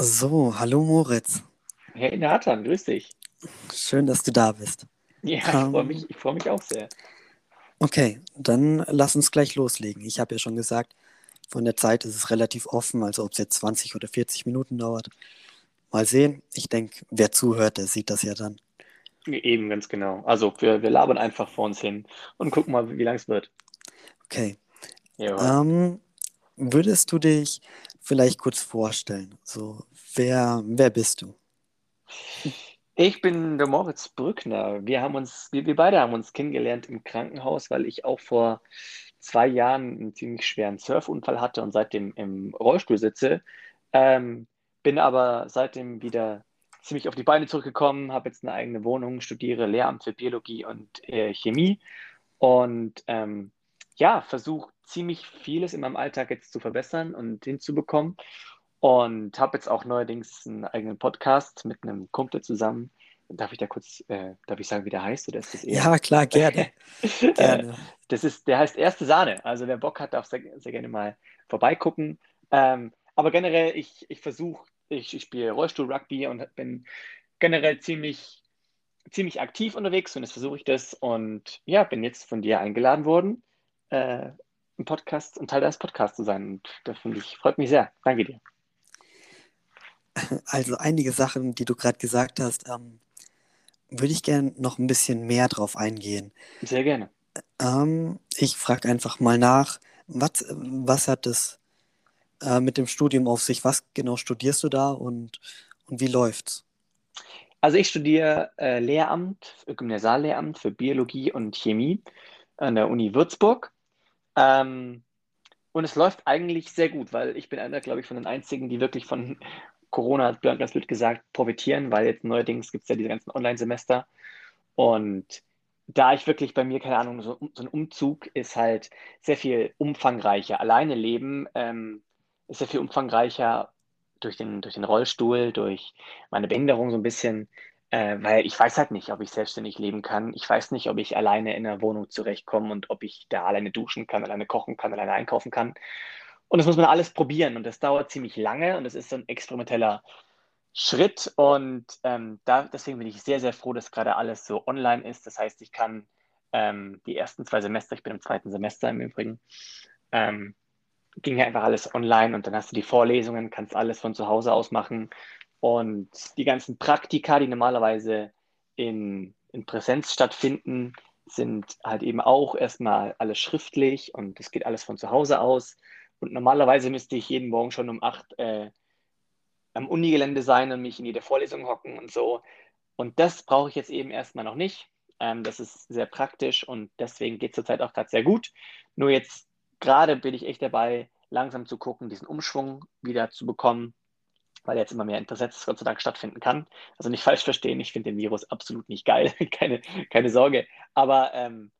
So, hallo Moritz. Hey Nathan, grüß dich. Schön, dass du da bist. Ja, ich freue Ähm, mich, ich freu mich auch sehr. okay, dann lass uns gleich loslegen. Ich habe ja schon gesagt, von der Zeit ist es relativ offen, also ob es jetzt 20 oder 40 Minuten dauert. Mal sehen. Ich denke, wer zuhört, der sieht das ja dann. Eben, ganz genau. Also wir, wir labern einfach vor uns hin und gucken mal, wie lang es wird. Okay. Ähm, würdest du dich vielleicht kurz vorstellen? So, wer, wer bist du? Ich bin der Moritz Brückner. Wir haben uns, wir, wir beide haben uns kennengelernt im Krankenhaus, weil ich auch vor zwei Jahren einen ziemlich schweren Surfunfall hatte und seitdem im Rollstuhl sitze. Ähm, bin aber seitdem wieder ziemlich auf die Beine zurückgekommen, habe jetzt eine eigene Wohnung, studiere Lehramt für Biologie und äh, Chemie und ähm, ja, versuche ziemlich vieles in meinem Alltag jetzt zu verbessern und hinzubekommen. Und habe jetzt auch neuerdings einen eigenen Podcast mit einem Kumpel zusammen. Darf ich da kurz, äh, darf ich sagen, wie der heißt, oder ist das eher? Ja, klar, gerne, Äh, gerne. das ist, der heißt Erste Sahne. Also wer Bock hat, darf sehr, sehr gerne mal vorbeigucken. Ähm, aber generell, ich, ich versuche, ich, ich spiele Rollstuhl-Rugby und bin generell ziemlich, ziemlich aktiv unterwegs und jetzt versuche ich das. Und ja, bin jetzt von dir eingeladen worden, äh, ein Podcast, ein Teil deines Podcasts zu sein. Und da finde ich, freut mich sehr. Danke dir. Also einige Sachen, die du gerade gesagt hast, ähm, würde ich gerne noch ein bisschen mehr drauf eingehen. Sehr gerne. Ähm, ich frage einfach mal nach, was, was hat es äh, mit dem Studium auf sich? Was genau studierst du da und, und wie läuft's? Also ich studiere äh, Lehramt, Gymnasiallehramt für Biologie und Chemie an der Uni Würzburg. Ähm, und es läuft eigentlich sehr gut, weil ich bin einer, glaube ich, von den einzigen, die wirklich von Corona, ganz blöd gesagt, profitieren, weil jetzt neuerdings gibt es ja diese ganzen Online-Semester. Und da ich wirklich bei mir, keine Ahnung, so, so ein Umzug ist halt sehr viel umfangreicher. Alleine leben ähm, ist sehr viel umfangreicher durch den, durch den Rollstuhl, durch meine Behinderung so ein bisschen, äh, weil ich weiß halt nicht, ob ich selbstständig leben kann. Ich weiß nicht, ob ich alleine in einer Wohnung zurechtkomme und ob ich da alleine duschen kann, alleine kochen kann, alleine einkaufen kann. Und das muss man alles probieren und das dauert ziemlich lange und das ist so ein experimenteller Schritt und ähm, da, deswegen bin ich sehr, sehr froh, dass gerade alles so online ist. Das heißt, ich kann ähm, die ersten zwei Semester, ich bin im zweiten Semester im Übrigen, ähm, ging ja einfach alles online und dann hast du die Vorlesungen, kannst alles von zu Hause aus machen und die ganzen Praktika, die normalerweise in, in Präsenz stattfinden, sind halt eben auch erstmal alles schriftlich und es geht alles von zu Hause aus. Und normalerweise müsste ich jeden Morgen schon um acht äh, am Unigelände sein und mich in jede Vorlesung hocken und so. Und das brauche ich jetzt eben erstmal noch nicht. Ähm, das ist sehr praktisch und deswegen geht es zurzeit auch gerade sehr gut. Nur jetzt gerade bin ich echt dabei, langsam zu gucken, diesen Umschwung wieder zu bekommen, weil jetzt immer mehr in Präsenz Gott sei Dank stattfinden kann. Also nicht falsch verstehen, ich finde den Virus absolut nicht geil, keine, keine Sorge. Aber ähm,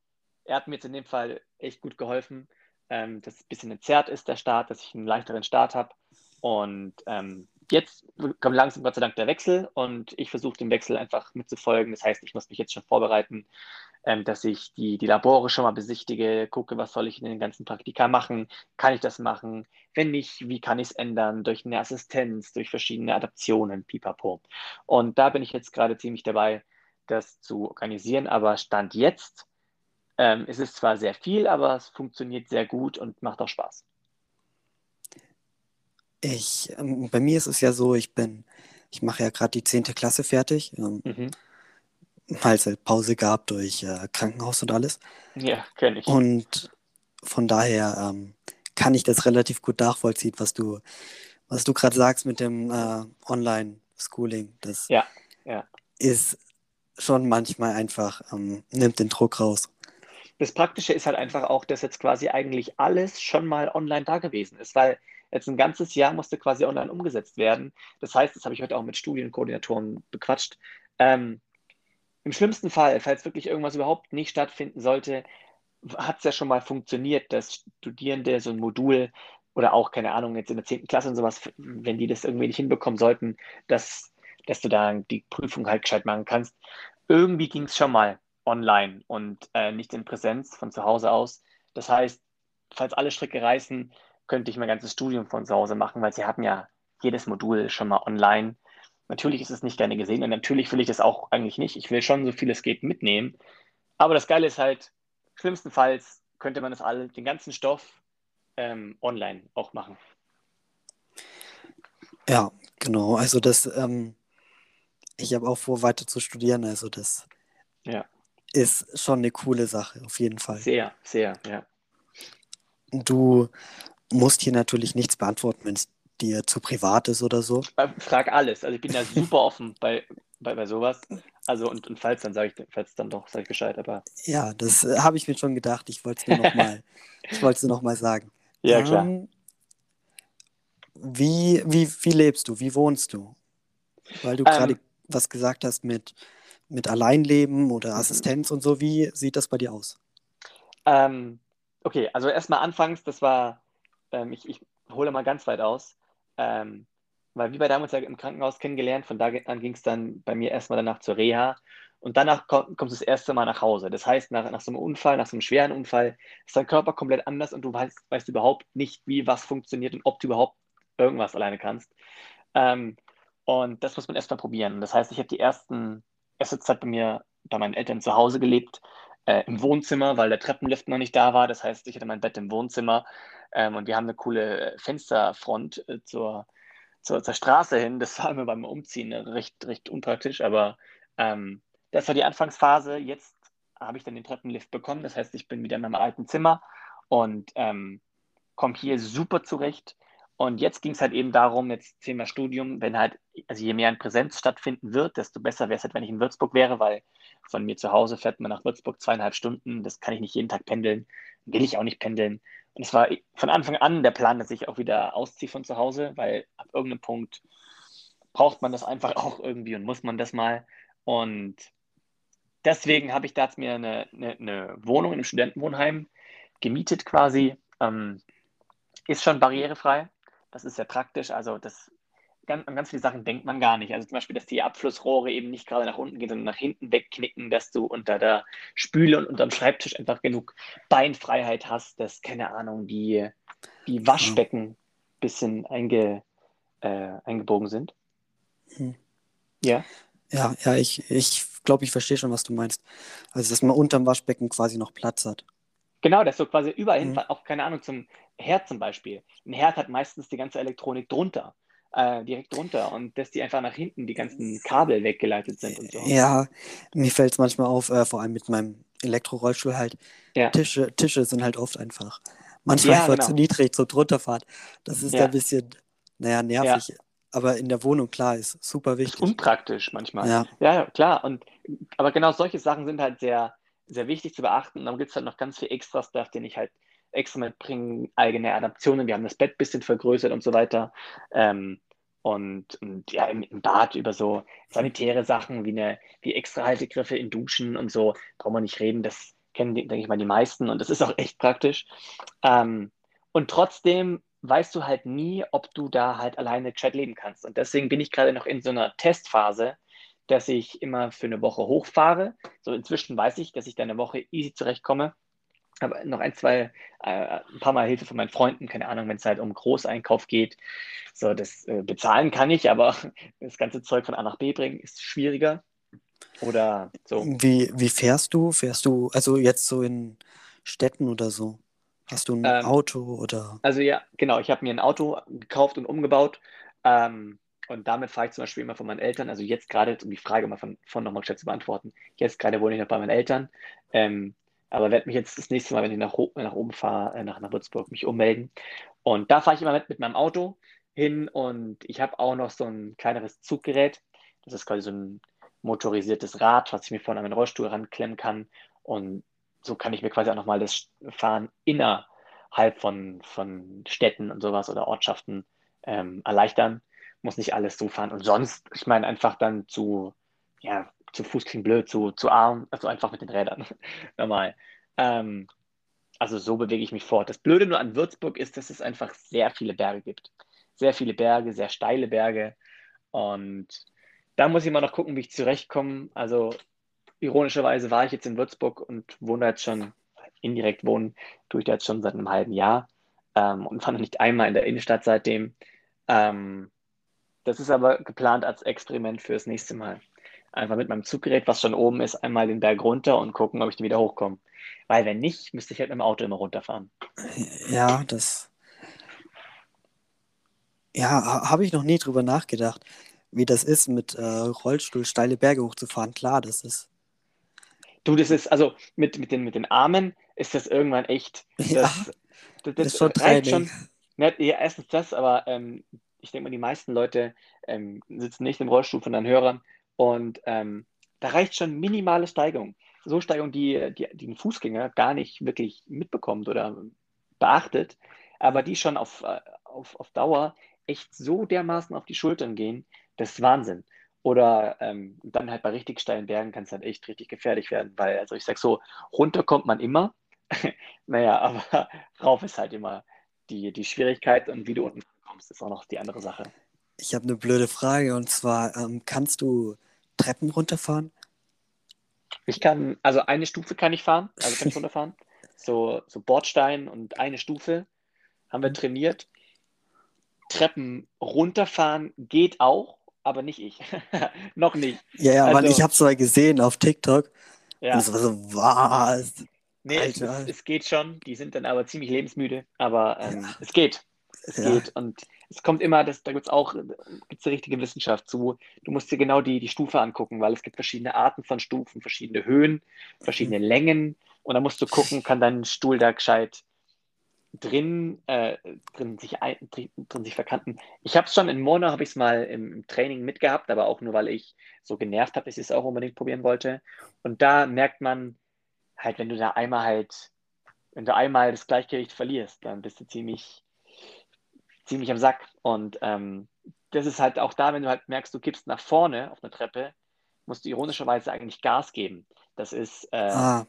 er hat mir jetzt in dem Fall echt gut geholfen, ähm, dass es ein bisschen entzerrt ist, der Start, dass ich einen leichteren Start habe. Und ähm, jetzt kommt langsam Gott sei Dank der Wechsel und ich versuche dem Wechsel einfach mitzufolgen. Das heißt, ich muss mich jetzt schon vorbereiten, ähm, dass ich die, die Labore schon mal besichtige, gucke, was soll ich in den ganzen Praktika machen, kann ich das machen, wenn nicht, wie kann ich es ändern, durch eine Assistenz, durch verschiedene Adaptionen, pipapo. Und da bin ich jetzt gerade ziemlich dabei, das zu organisieren, aber Stand jetzt ähm, ist es zwar sehr viel, aber es funktioniert sehr gut und macht auch Spaß. Ich, ähm, bei mir ist es ja so, ich bin, ich mache ja gerade die zehnte Klasse fertig, ähm, Mhm. weil es halt Pause gab durch äh, Krankenhaus und alles. Ja, kenne ich. Und von daher ähm, kann ich das relativ gut nachvollziehen, was du, was du gerade sagst mit dem äh, Online-Schooling. Das Ja, ja. ist schon manchmal einfach, ähm, nimmt den Druck raus. Das Praktische ist halt einfach auch, dass jetzt quasi eigentlich alles schon mal online da gewesen ist, weil jetzt ein ganzes Jahr musste quasi online umgesetzt werden. Das heißt, das habe ich heute auch mit Studienkoordinatoren bequatscht. Ähm, Im schlimmsten Fall, falls wirklich irgendwas überhaupt nicht stattfinden sollte, hat es ja schon mal funktioniert, dass Studierende so ein Modul oder auch, keine Ahnung, jetzt in der 10. Klasse und sowas, wenn die das irgendwie nicht hinbekommen sollten, dass, dass du da die Prüfung halt gescheit machen kannst. Irgendwie ging es schon mal online und äh, nicht in Präsenz von zu Hause aus. Das heißt, falls alle Stricke reißen, könnte ich mein ganzes Studium von zu Hause machen, weil sie hatten ja jedes Modul schon mal online. Natürlich ist es nicht gerne gesehen und natürlich will ich das auch eigentlich nicht. Ich will schon so viel es geht mitnehmen. Aber das Geile ist halt, schlimmstenfalls könnte man das alle, den ganzen Stoff ähm, online auch machen. Ja, genau. Also das, ähm, ich habe auch vor, weiter zu studieren. Also das Ja, ist schon eine coole Sache, auf jeden Fall. sehr, sehr, ja. Du musst hier natürlich nichts beantworten, wenn es dir zu privat ist oder so. Äh, Frag alles. Also ich bin da super offen bei, bei, bei sowas. Also und, und falls dann sage ich, falls dann doch, sage ich Bescheid. Aber Ja, das äh, habe ich mir schon gedacht. Ich wollte es nur noch mal, ich wollte es nur noch mal sagen. ja, klar. Ähm, wie, wie, wie lebst du? Wie wohnst du? Weil du gerade Ähm, was gesagt hast mit, mit Alleinleben oder mhm. Assistenz und so. Wie sieht das bei dir aus? Ähm, okay, also erstmal anfangs, das war, ähm, ich, ich hole mal ganz weit aus, ähm, weil wie bei damals ja im Krankenhaus kennengelernt, von da an ging es dann bei mir erstmal danach zur Reha und danach komm, kommst du das erste Mal nach Hause. Das heißt, nach, nach so einem Unfall, nach so einem schweren Unfall, ist dein Körper komplett anders und du weißt, weißt überhaupt nicht, wie was funktioniert und ob du überhaupt irgendwas alleine kannst. Ähm, und das muss man erstmal probieren. Das heißt, ich habe die ersten, erste Zeit bei mir, bei meinen Eltern zu Hause gelebt, äh, im Wohnzimmer, weil der Treppenlift noch nicht da war. Das heißt, ich hatte mein Bett im Wohnzimmer ähm, und wir haben eine coole Fensterfront äh, zur, zur, zur Straße hin. Das war mir beim Umziehen äh, recht, recht unpraktisch, aber ähm, das war die Anfangsphase. Jetzt habe ich dann den Treppenlift bekommen. Das heißt, ich bin wieder in meinem alten Zimmer und ähm, komme hier super zurecht. Und jetzt ging es halt eben darum, jetzt Thema Studium, wenn halt, also je mehr in Präsenz stattfinden wird, desto besser wäre es halt, wenn ich in Würzburg wäre, weil von mir zu Hause fährt man nach Würzburg zweieinhalb Stunden. Das kann ich nicht jeden Tag pendeln. Will ich auch nicht pendeln. Und es war von Anfang an der Plan, dass ich auch wieder ausziehe von zu Hause, weil ab irgendeinem Punkt braucht man das einfach auch irgendwie und muss man das mal. Und deswegen habe ich da jetzt mir eine, eine, eine Wohnung in einem Studentenwohnheim gemietet quasi. Ähm, ist schon barrierefrei. Das ist sehr praktisch. Also das, ganz, an ganz viele Sachen denkt man gar nicht. Also zum Beispiel, dass die Abflussrohre eben nicht gerade nach unten gehen, sondern nach hinten wegknicken, dass du unter der Spüle und unterm Schreibtisch einfach genug Beinfreiheit hast, dass, keine Ahnung, die, die Waschbecken ein bisschen einge, äh, eingebogen sind. Hm. Ja. Ja, ja, ich, ich glaube, ich verstehe schon, was du meinst. Also, dass man unterm Waschbecken quasi noch Platz hat. Genau, dass du quasi überall Mhm. hin, auch keine Ahnung, zum Herd zum Beispiel. Ein Herd hat meistens die ganze Elektronik drunter, äh, direkt drunter und dass die einfach nach hinten die ganzen Kabel weggeleitet sind und so. Ja, mir fällt es manchmal auf, äh, vor allem mit meinem Elektrorollstuhl halt. Ja. Tische, Tische sind halt oft einfach manchmal Ja, einfach genau. zu niedrig zum drunterfahren. Das ist Ja. ein bisschen, naja, nervig. Aber in der Wohnung, klar, ist super Ist wichtig. unpraktisch manchmal. Ja, Ja, ja, klar. Und, aber genau solche Sachen sind halt sehr, sehr wichtig zu beachten. Und dann gibt es halt noch ganz viel Extra-Stuff, den ich halt extra mitbringe, eigene Adaptionen. Wir haben das Bett ein bisschen vergrößert und so weiter. Ähm, und, und ja, im, im Bad über so sanitäre Sachen wie, eine, wie extra Haltegriffe in Duschen und so, brauchen wir nicht reden. Das kennen, denke ich mal, die meisten und das ist auch echt praktisch. Ähm, und trotzdem weißt du halt nie, ob du da halt alleine gescheit leben kannst. Und deswegen bin ich gerade noch in so einer Testphase, dass ich immer für eine Woche hochfahre. So inzwischen weiß ich, dass ich da eine Woche easy zurechtkomme. Aber noch ein, zwei, äh, ein paar Mal Hilfe von meinen Freunden, keine Ahnung, wenn es halt um Großeinkauf geht. So, das äh, bezahlen kann ich, aber das ganze Zeug von A nach B bringen ist schwieriger. Oder so. Wie, wie fährst du? Fährst du, also jetzt so in Städten oder so? Hast du ein Ähm, Auto oder? Also ja, genau, ich habe mir ein Auto gekauft und umgebaut. Ähm, und damit fahre ich zum Beispiel immer von meinen Eltern. Also jetzt gerade, um die Frage mal von, von nochmal schnell zu beantworten, jetzt gerade wohne ich noch bei meinen Eltern. Ähm, aber werde mich jetzt das nächste Mal, wenn ich nach, nach oben fahre, äh, nach, nach Würzburg, mich ummelden. Und da fahre ich immer mit, mit meinem Auto hin und ich habe auch noch so ein kleineres Zuggerät. Das ist quasi so ein motorisiertes Rad, was ich mir vorne an meinen Rollstuhl ranklemmen kann. Und so kann ich mir quasi auch nochmal das Fahren innerhalb von, von Städten und sowas oder Ortschaften ähm, erleichtern. Muss nicht alles so fahren. Und sonst, ich meine, einfach dann zu, ja, zu Fuß klingt blöd, zu, zu Arm, also einfach mit den Rädern. Normal. Ähm, also so bewege ich mich fort. Das Blöde nur an Würzburg ist, dass es einfach sehr viele Berge gibt. Sehr viele Berge, sehr steile Berge. Und da muss ich mal noch gucken, wie ich zurechtkomme. Also ironischerweise war ich jetzt in Würzburg und wohne jetzt schon, indirekt wohnen, tue ich da jetzt schon seit einem halben Jahr ähm, und war noch nicht einmal in der Innenstadt seitdem. Ähm, Das ist aber geplant als Experiment fürs nächste Mal. Einfach mit meinem Zuggerät, was schon oben ist, einmal den Berg runter und gucken, ob ich den wieder hochkomme. Weil wenn nicht, müsste ich halt mit dem Auto immer runterfahren. Ja, das. Ja, habe ich noch nie drüber nachgedacht, wie das ist, mit äh, Rollstuhl steile Berge hochzufahren. Klar, das ist. Du, das ist, also mit, mit, den, mit den Armen ist das irgendwann echt. Das, Ja, das, das, das ist schon reicht schon. Nicht, ja, erstens das, aber ähm, ich denke mal, die meisten Leute ähm, sitzen nicht im Rollstuhl von deinen Hörern und ähm, da reicht schon minimale Steigung. So Steigung, die, die, die ein Fußgänger gar nicht wirklich mitbekommt oder beachtet, aber die schon auf, äh, auf, auf Dauer echt so dermaßen auf die Schultern gehen, das ist Wahnsinn. Oder ähm, dann halt bei richtig steilen Bergen kann es dann echt richtig gefährlich werden, weil, also ich sag so, runter kommt man immer, naja, aber rauf ist halt immer die, die Schwierigkeit und wie du unten kommst, ist auch noch die andere Sache. Ich habe eine blöde Frage und zwar, ähm, kannst du Treppen runterfahren? Ich kann, also eine Stufe kann ich fahren, also kann ich runterfahren. So, so Bordstein und eine Stufe haben wir trainiert. Treppen runterfahren geht auch, aber nicht ich. Noch nicht. Ja, ja, Mann, Also- ich habe es mal gesehen auf TikTok Ja. und es war so, was? Nee, es, es geht schon. Die sind dann aber ziemlich lebensmüde, aber ähm, Ja. es geht. Es Ja. geht. Und es kommt immer, das, da gibt es auch gibt's eine richtige Wissenschaft zu. Du musst dir genau die, die Stufe angucken, weil es gibt verschiedene Arten von Stufen, verschiedene Höhen, verschiedene Längen. Und da musst du gucken, kann dein Stuhl da gescheit drin, äh, drin, sich ein, drin, drin sich verkanten. Ich habe es schon in Mono, habe ich es mal im, im Training mitgehabt, aber auch nur, weil ich so genervt habe, dass ich es auch unbedingt probieren wollte. Und da merkt man halt, wenn du da einmal halt, wenn du einmal das Gleichgewicht verlierst, dann bist du ziemlich, ziemlich am Sack. Und ähm, das ist halt auch da, wenn du halt merkst, du kippst nach vorne auf einer Treppe, musst du ironischerweise eigentlich Gas geben. Das ist, äh, Ah,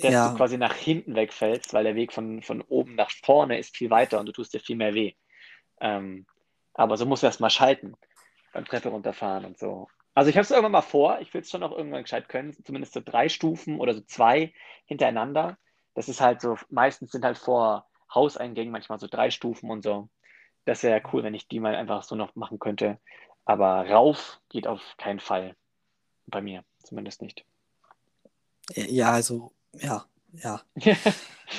dass ja. du quasi nach hinten wegfällst, weil der Weg von, von oben nach vorne ist viel weiter und du tust dir viel mehr weh. Ähm, aber so musst du erst mal schalten beim Treppe runterfahren und so. Also ich habe es irgendwann mal vor, ich will es schon auch irgendwann gescheit können, zumindest so drei Stufen oder so zwei hintereinander. Das ist halt so, meistens sind halt vor Hauseingängen manchmal so drei Stufen und so. Das wäre cool, wenn ich die mal einfach so noch machen könnte. Aber rauf geht auf keinen Fall. Bei mir zumindest nicht. Ja, also, ja, ja.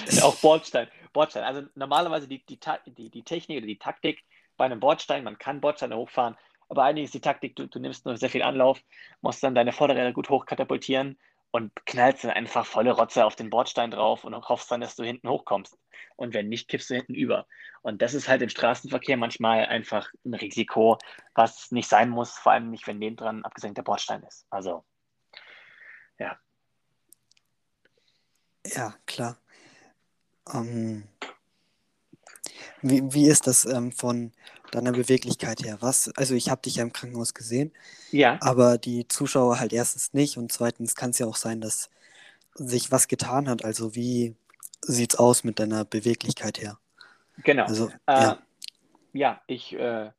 Ja, auch Bordstein. Bordstein. Also normalerweise die, die, die, die Technik oder die Taktik bei einem Bordstein, man kann Bordsteine hochfahren, aber eigentlich ist die Taktik, du, du nimmst nur sehr viel Anlauf, musst dann deine Vorderräder gut hochkatapultieren und knallst dann einfach volle Rotze auf den Bordstein drauf und hoffst dann, dass du hinten hochkommst. Und wenn nicht, kippst du hinten über. Und das ist halt im Straßenverkehr manchmal einfach ein Risiko, was nicht sein muss, vor allem nicht, wenn nebendran abgesenkter Bordstein ist. Also, ja. Ja, klar. Ähm, wie, wie ist das ähm, von deiner Beweglichkeit her? Was, also ich habe dich ja im Krankenhaus gesehen, Ja, aber die Zuschauer halt erstens nicht und zweitens kann es ja auch sein, dass sich was getan hat. Also wie sieht's aus mit deiner Beweglichkeit her? genau. Also, Äh, ja, ja, ich, äh,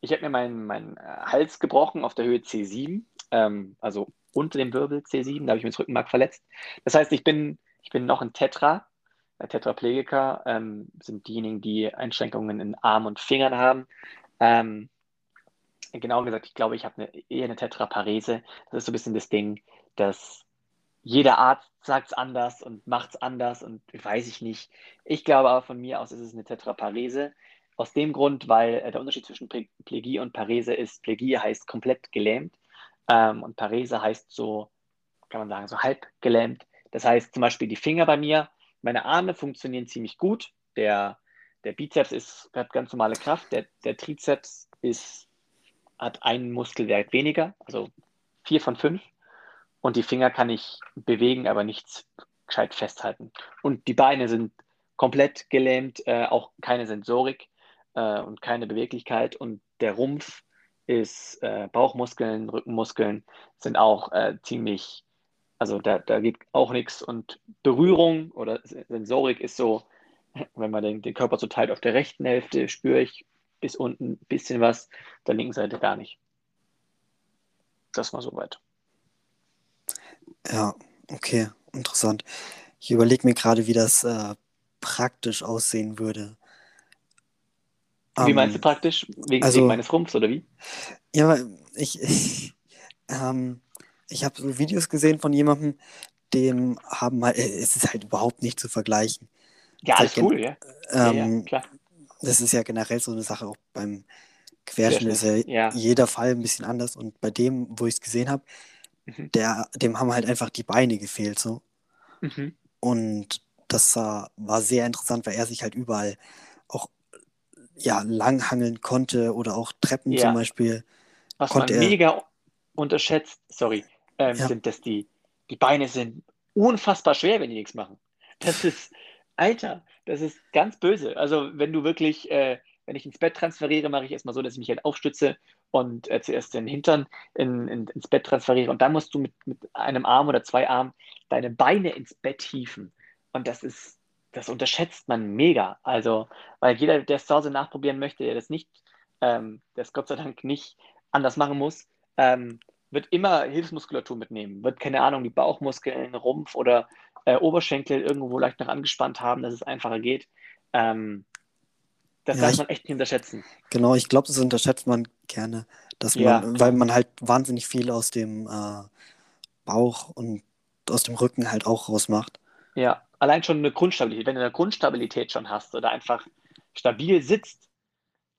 ich habe mir meinen äh, Hals gebrochen auf der Höhe C7, ähm, also unter dem Wirbel C7, da habe ich mir das Rückenmark verletzt. Das heißt, ich bin, ich bin noch ein Tetra. Tetraplegiker ähm, sind diejenigen, die Einschränkungen in Armen und Fingern haben. Ähm, genau gesagt, ich glaube, ich habe eine, eher eine Tetraparese. Das ist so ein bisschen das Ding, dass jeder Arzt sagt es anders und macht es anders und weiß ich nicht. Ich glaube aber von mir aus ist es eine Tetraparese. Aus dem Grund, weil äh, der Unterschied zwischen Ple- Plegie und Parese ist, Plegie heißt komplett gelähmt ähm, und Parese heißt so, kann man sagen, so halb gelähmt. Das heißt zum Beispiel die Finger bei mir, meine Arme funktionieren ziemlich gut. Der, der Bizeps ist, hat ganz normale Kraft, der, der Trizeps ist, hat einen Muskelwert weniger, also vier von fünf. Und die Finger kann ich bewegen, aber nichts gescheit festhalten. Und die Beine sind komplett gelähmt, äh, auch keine Sensorik äh, und keine Beweglichkeit. Und der Rumpf ist äh, Bauchmuskeln, Rückenmuskeln sind auch äh, ziemlich, also da, da geht auch nichts. Und Berührung oder Sensorik ist so, wenn man den, den Körper so teilt, auf der rechten Hälfte spüre ich bis unten ein bisschen was, auf der linken Seite gar nicht. Das mal soweit. ja, okay, interessant. Ich überlege mir gerade, wie das äh, praktisch aussehen würde. Wie meinst du praktisch? Wegen, also, wegen meines Rumpfs oder wie? Ja, ich, ich, ähm, ich habe so Videos gesehen von jemandem, dem haben halt, es ist halt überhaupt nicht zu vergleichen. Ja, alles cool, ja. Ähm, ja, ja, klar. Das ist ja generell so eine Sache, auch beim Querschnitt ist ja, ja. jeder Fall ein bisschen anders. Und bei dem, wo ich es gesehen habe, Mhm. der, dem haben halt einfach die Beine gefehlt so. Mhm. Und das war, war sehr interessant, weil er sich halt überall auch ja, langhangeln konnte oder auch Treppen Ja. zum Beispiel. Was man er- mega unterschätzt, sorry, ähm, Ja. sind, dass die, die Beine sind unfassbar schwer, wenn die nichts machen. Das ist, Alter, das ist ganz böse. Also wenn du wirklich, äh, wenn ich ins Bett transferiere, mache ich erstmal so, dass ich mich halt aufstütze und äh, zuerst den Hintern in, in, ins Bett transferiere und dann musst du mit, mit einem Arm oder zwei Armen deine Beine ins Bett hieven. Und das ist, das unterschätzt man mega. Also, weil jeder, der es zu Hause nachprobieren möchte, der das nicht, ähm, der es Gott sei Dank nicht anders machen muss, ähm, wird immer Hilfsmuskulatur mitnehmen. Wird, keine Ahnung, die Bauchmuskeln, Rumpf oder äh, Oberschenkel irgendwo leicht noch angespannt haben, dass es einfacher geht. Ähm, das Ja, darf man echt nicht unterschätzen. Genau, ich glaube, das unterschätzt man gerne, dass Ja. man, weil man halt wahnsinnig viel aus dem äh, Bauch und aus dem Rücken halt auch rausmacht. Ja, allein schon eine Grundstabilität. Wenn du eine Grundstabilität schon hast oder einfach stabil sitzt,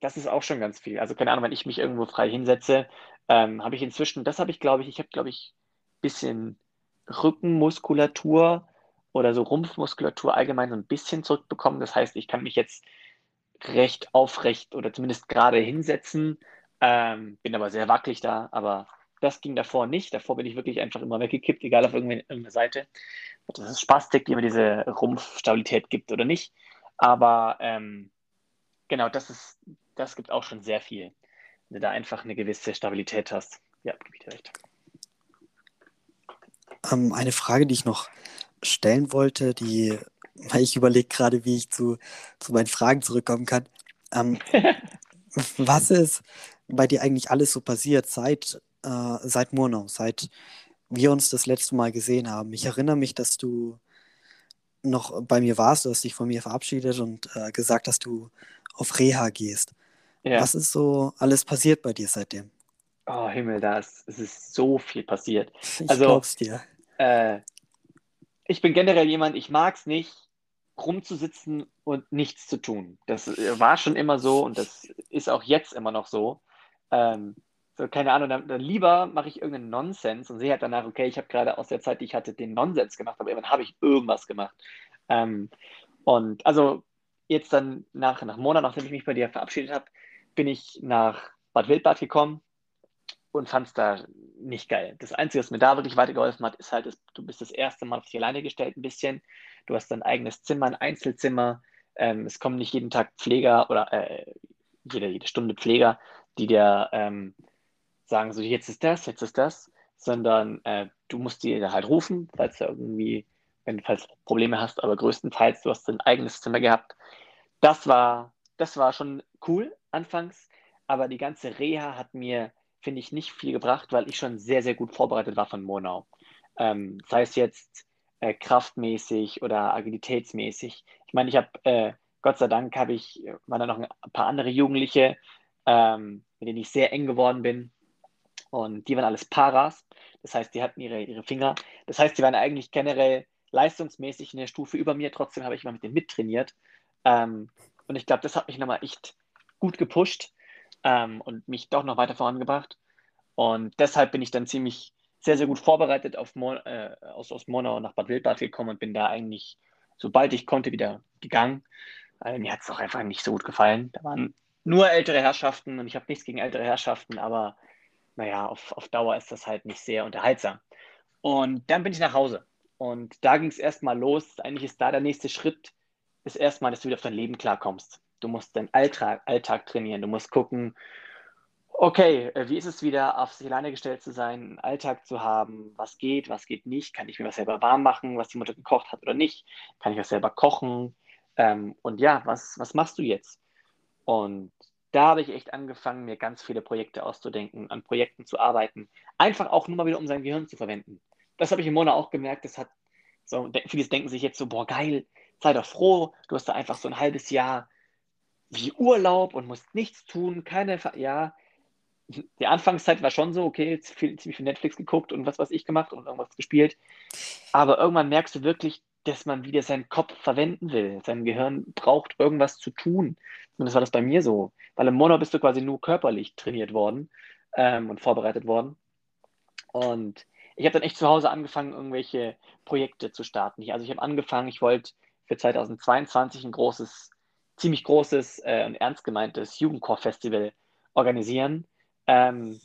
das ist auch schon ganz viel. Also keine Ahnung, wenn ich mich irgendwo frei hinsetze, ähm, habe ich inzwischen, das habe ich, glaube ich, ich habe, glaube ich, ein bisschen Rückenmuskulatur oder so Rumpfmuskulatur allgemein so ein bisschen zurückbekommen. Das heißt, ich kann mich jetzt recht aufrecht oder zumindest gerade hinsetzen, ähm, bin aber sehr wackelig da, aber das ging davor nicht. Davor bin ich wirklich einfach immer weggekippt, egal auf irgendeine, Seite. Das ist Spastik, die mir diese Rumpfstabilität gibt oder nicht. Aber ähm, genau, das ist, das gibt auch schon sehr viel. Du da einfach eine gewisse Stabilität hast. Ja, gebe ich dir recht. Ähm, eine Frage, die ich noch stellen wollte, die, weil ich überlege gerade, wie ich zu, zu meinen Fragen zurückkommen kann. Ähm, was ist bei dir eigentlich alles so passiert seit, äh, seit Murnau, seit wir uns das letzte Mal gesehen haben? Ich erinnere mich, dass du noch bei mir warst, du hast dich von mir verabschiedet und äh, gesagt, dass du auf Reha gehst. Ja. Was ist so alles passiert bei dir seitdem? Oh, Himmel, da ist, es ist so viel passiert. Ich Also- glaub's dir. Äh, ich bin generell jemand, ich mag es nicht, rumzusitzen und nichts zu tun. Das äh, war schon immer so und das ist auch jetzt immer noch so. Ähm, so keine Ahnung, dann, dann lieber mache ich irgendeinen Nonsens und sehe halt danach, okay, ich habe gerade aus der Zeit, die ich hatte, den Nonsens gemacht, aber irgendwann habe ich irgendwas gemacht. Ähm, und also jetzt dann nach, nach einem Monat, nachdem ich mich bei dir verabschiedet habe, bin ich nach Bad Wildbad gekommen und fand es da nicht geil. Das Einzige, was mir da wirklich weitergeholfen hat, ist halt, dass du bist das erste Mal auf dich alleine gestellt ein bisschen. Du hast dein eigenes Zimmer, ein Einzelzimmer. Ähm, es kommen nicht jeden Tag Pfleger oder äh, jede, jede Stunde Pfleger, die dir ähm, sagen, so jetzt ist das, jetzt ist das, sondern äh, du musst die halt rufen, falls du irgendwie, wenn falls Probleme hast, aber größtenteils, du hast dein eigenes Zimmer gehabt. Das war, das war schon cool anfangs, aber die ganze Reha hat mir finde ich, nicht viel gebracht, weil ich schon sehr, sehr gut vorbereitet war von Monau. Ähm, sei es jetzt äh, kraftmäßig oder agilitätsmäßig. Ich meine, ich habe, äh, Gott sei Dank, habe ich, waren da noch ein paar andere Jugendliche, ähm, mit denen ich sehr eng geworden bin. Und die waren alles Paras. Das heißt, die hatten ihre, ihre Finger. Das heißt, die waren eigentlich generell leistungsmäßig eine Stufe über mir. Trotzdem habe ich immer mit denen mittrainiert. Ähm, und ich glaube, das hat mich nochmal echt gut gepusht ähm, und mich doch noch weiter vorangebracht. Und deshalb bin ich dann ziemlich sehr, sehr gut vorbereitet auf Mo äh, aus, aus Monau nach Bad Wildbad gekommen und bin da eigentlich, sobald ich konnte, wieder gegangen. Äh, mir hat es auch einfach nicht so gut gefallen. Da waren nur ältere Herrschaften und ich habe nichts gegen ältere Herrschaften, aber naja, auf, auf Dauer ist das halt nicht sehr unterhaltsam. Und dann bin ich nach Hause. Und da ging es erstmal los. Eigentlich ist da der nächste Schritt, ist erstmal, dass du wieder auf dein Leben klarkommst. Du musst deinen Alltag, Alltag trainieren. Du musst gucken, okay, äh, wie ist es wieder, auf sich alleine gestellt zu sein, einen Alltag zu haben? Was geht, was geht nicht? Kann ich mir was selber warm machen, was die Mutter gekocht hat oder nicht? Kann ich was selber kochen? Ähm, und ja, was, was machst du jetzt? Und da habe ich echt angefangen, mir ganz viele Projekte auszudenken, an Projekten zu arbeiten. Einfach auch nur mal wieder, um sein Gehirn zu verwenden. Das habe ich im Mona auch gemerkt. Das hat so, vieles denken sich jetzt so, boah, geil, sei doch froh, du hast da einfach so ein halbes Jahr wie Urlaub und musst nichts tun, keine, ja, die Anfangszeit war schon so, okay, viel, ziemlich viel Netflix geguckt und was weiß ich gemacht und irgendwas gespielt. Aber irgendwann merkst du wirklich, dass man wieder seinen Kopf verwenden will. Sein Gehirn braucht irgendwas zu tun. Und das war das bei mir so. Weil im Mono bist du quasi nur körperlich trainiert worden ähm, und vorbereitet worden. Und ich habe dann echt zu Hause angefangen, irgendwelche Projekte zu starten. Also ich habe angefangen, ich wollte für 2022 ein großes, ziemlich großes äh, und ernst gemeintes Jugendchor-Festival organisieren. Ähm,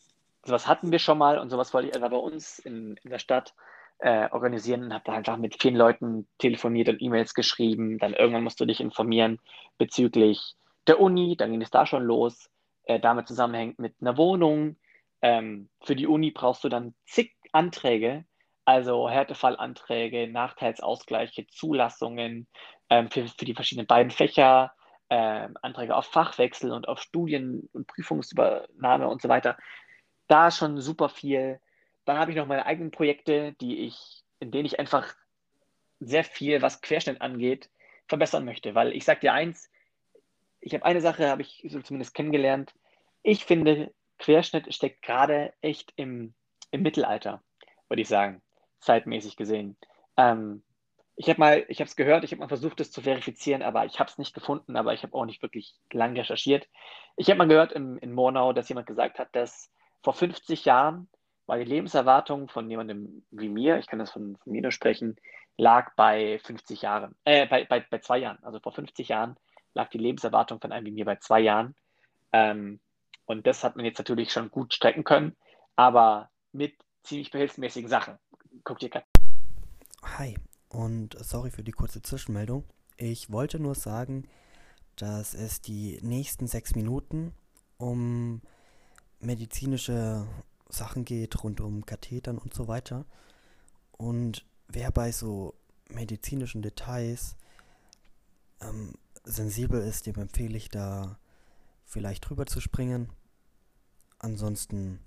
sowas hatten wir schon mal und sowas wollte ich etwa bei uns in, in der Stadt äh, organisieren und habe da einfach mit vielen Leuten telefoniert und E-Mails geschrieben. Dann irgendwann musst du dich informieren bezüglich der Uni, dann ging es da schon los. Äh, damit zusammenhängt mit einer Wohnung. Ähm, für die Uni brauchst du dann zig Anträge, also Härtefallanträge, Nachteilsausgleiche, Zulassungen ähm, für, für die verschiedenen beiden Fächer, ähm, Anträge auf Fachwechsel und auf Studien- und Prüfungsübernahme und so weiter. Da schon super viel. Dann habe ich noch meine eigenen Projekte, die ich, in denen ich einfach sehr viel, was Querschnitt angeht, verbessern möchte. Weil ich sage dir eins, ich habe eine Sache, habe ich so zumindest kennengelernt. Ich finde, Querschnitt steckt gerade echt im, im Mittelalter, würde ich sagen, zeitmäßig gesehen. Ähm, ich habe mal, ich habe es gehört, ich habe mal versucht, es zu verifizieren, aber ich habe es nicht gefunden, aber ich habe auch nicht wirklich lang recherchiert. Ich habe mal gehört in, in Murnau, dass jemand gesagt hat, dass vor 50 Jahren war die Lebenserwartung von jemandem wie mir, ich kann das von, von mir nur sprechen, lag bei 50 Jahren, äh, bei, bei, bei zwei Jahren. Also vor 50 Jahren lag die Lebenserwartung von einem wie mir bei zwei Jahren. Ähm, und das hat man jetzt natürlich schon gut strecken können, aber mit ziemlich behilfsmäßigen Sachen. Guck dir gerade. Hi und sorry für die kurze Zwischenmeldung. Ich wollte nur sagen, dass es die nächsten sechs Minuten um medizinische Sachen geht, rund um Kathetern und so weiter. Und wer bei so medizinischen Details ähm, sensibel ist, dem empfehle ich da vielleicht drüber zu springen. Ansonsten,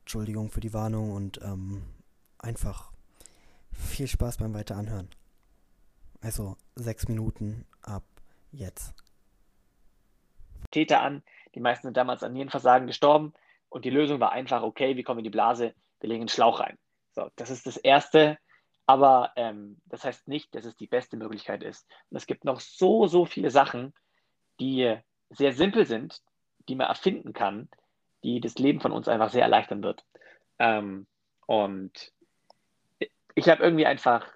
Entschuldigung für die Warnung und ähm, einfach viel Spaß beim Weiter anhören. Also sechs Minuten ab jetzt. Täter an. Die meisten sind damals an Nierenversagen gestorben und die Lösung war einfach, okay, wir kommen in die Blase, wir legen einen Schlauch rein. So, das ist das Erste, aber ähm, das heißt nicht, dass es die beste Möglichkeit ist. Und es gibt noch so, so viele Sachen, die sehr simpel sind, die man erfinden kann, die das Leben von uns einfach sehr erleichtern wird. Ähm, und ich habe irgendwie einfach,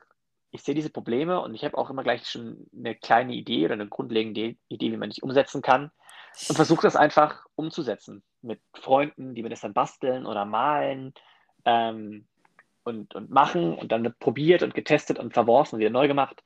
ich sehe diese Probleme und ich habe auch immer gleich schon eine kleine Idee oder eine grundlegende Idee, wie man die umsetzen kann und versuche das einfach umzusetzen mit Freunden, die mir das dann basteln oder malen ähm, und, und machen und dann probiert und getestet und verworfen und wieder neu gemacht.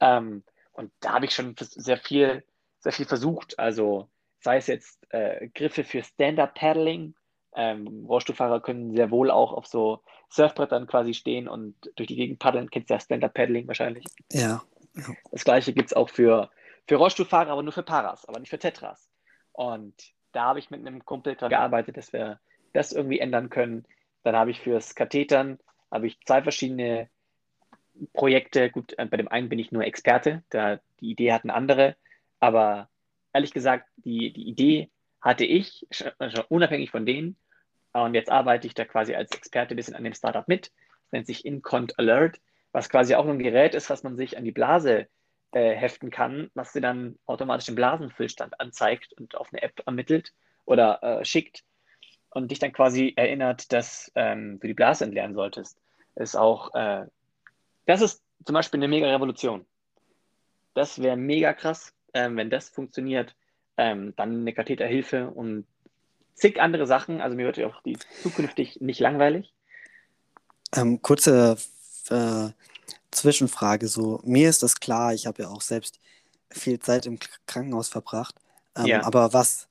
Ähm, und da habe ich schon sehr viel, sehr viel versucht. Also sei es jetzt äh, Griffe für Stand-Up-Paddling. Ähm, Rollstuhlfahrer können sehr wohl auch auf so Surfbrettern quasi stehen und durch die Gegend paddeln. Kennst du ja Stand-Up-Paddling wahrscheinlich? Ja. ja. Das gleiche gibt es auch für, für Rollstuhlfahrer, aber nur für Paras, aber nicht für Tetras. Und da habe ich mit einem Kumpel daran gearbeitet, dass wir das irgendwie ändern können. Dann habe ich fürs Kathetern habe ich zwei verschiedene Projekte. Gut, äh, bei dem einen bin ich nur Experte, da die Idee hatten andere, aber ehrlich gesagt, die, die Idee hatte ich, schon unabhängig von denen. Und jetzt arbeite ich da quasi als Experte ein bisschen an dem Startup mit. Das nennt sich Incont Alert, was quasi auch ein Gerät ist, was man sich an die Blase äh, heften kann, was sie dann automatisch den Blasenfüllstand anzeigt und auf eine App ermittelt oder äh, schickt und dich dann quasi erinnert, dass ähm, du die Blase entleeren solltest. Ist auch, äh, das ist zum Beispiel eine mega Revolution. Das wäre mega krass, ähm, wenn das funktioniert, ähm, dann eine Katheterhilfe und zig andere Sachen. Also mir wird ja auch die zukünftig nicht langweilig. Ähm, kurze äh, Zwischenfrage. So, mir ist das klar, ich habe ja auch selbst viel Zeit im Krankenhaus verbracht. Ähm, ja. Aber was,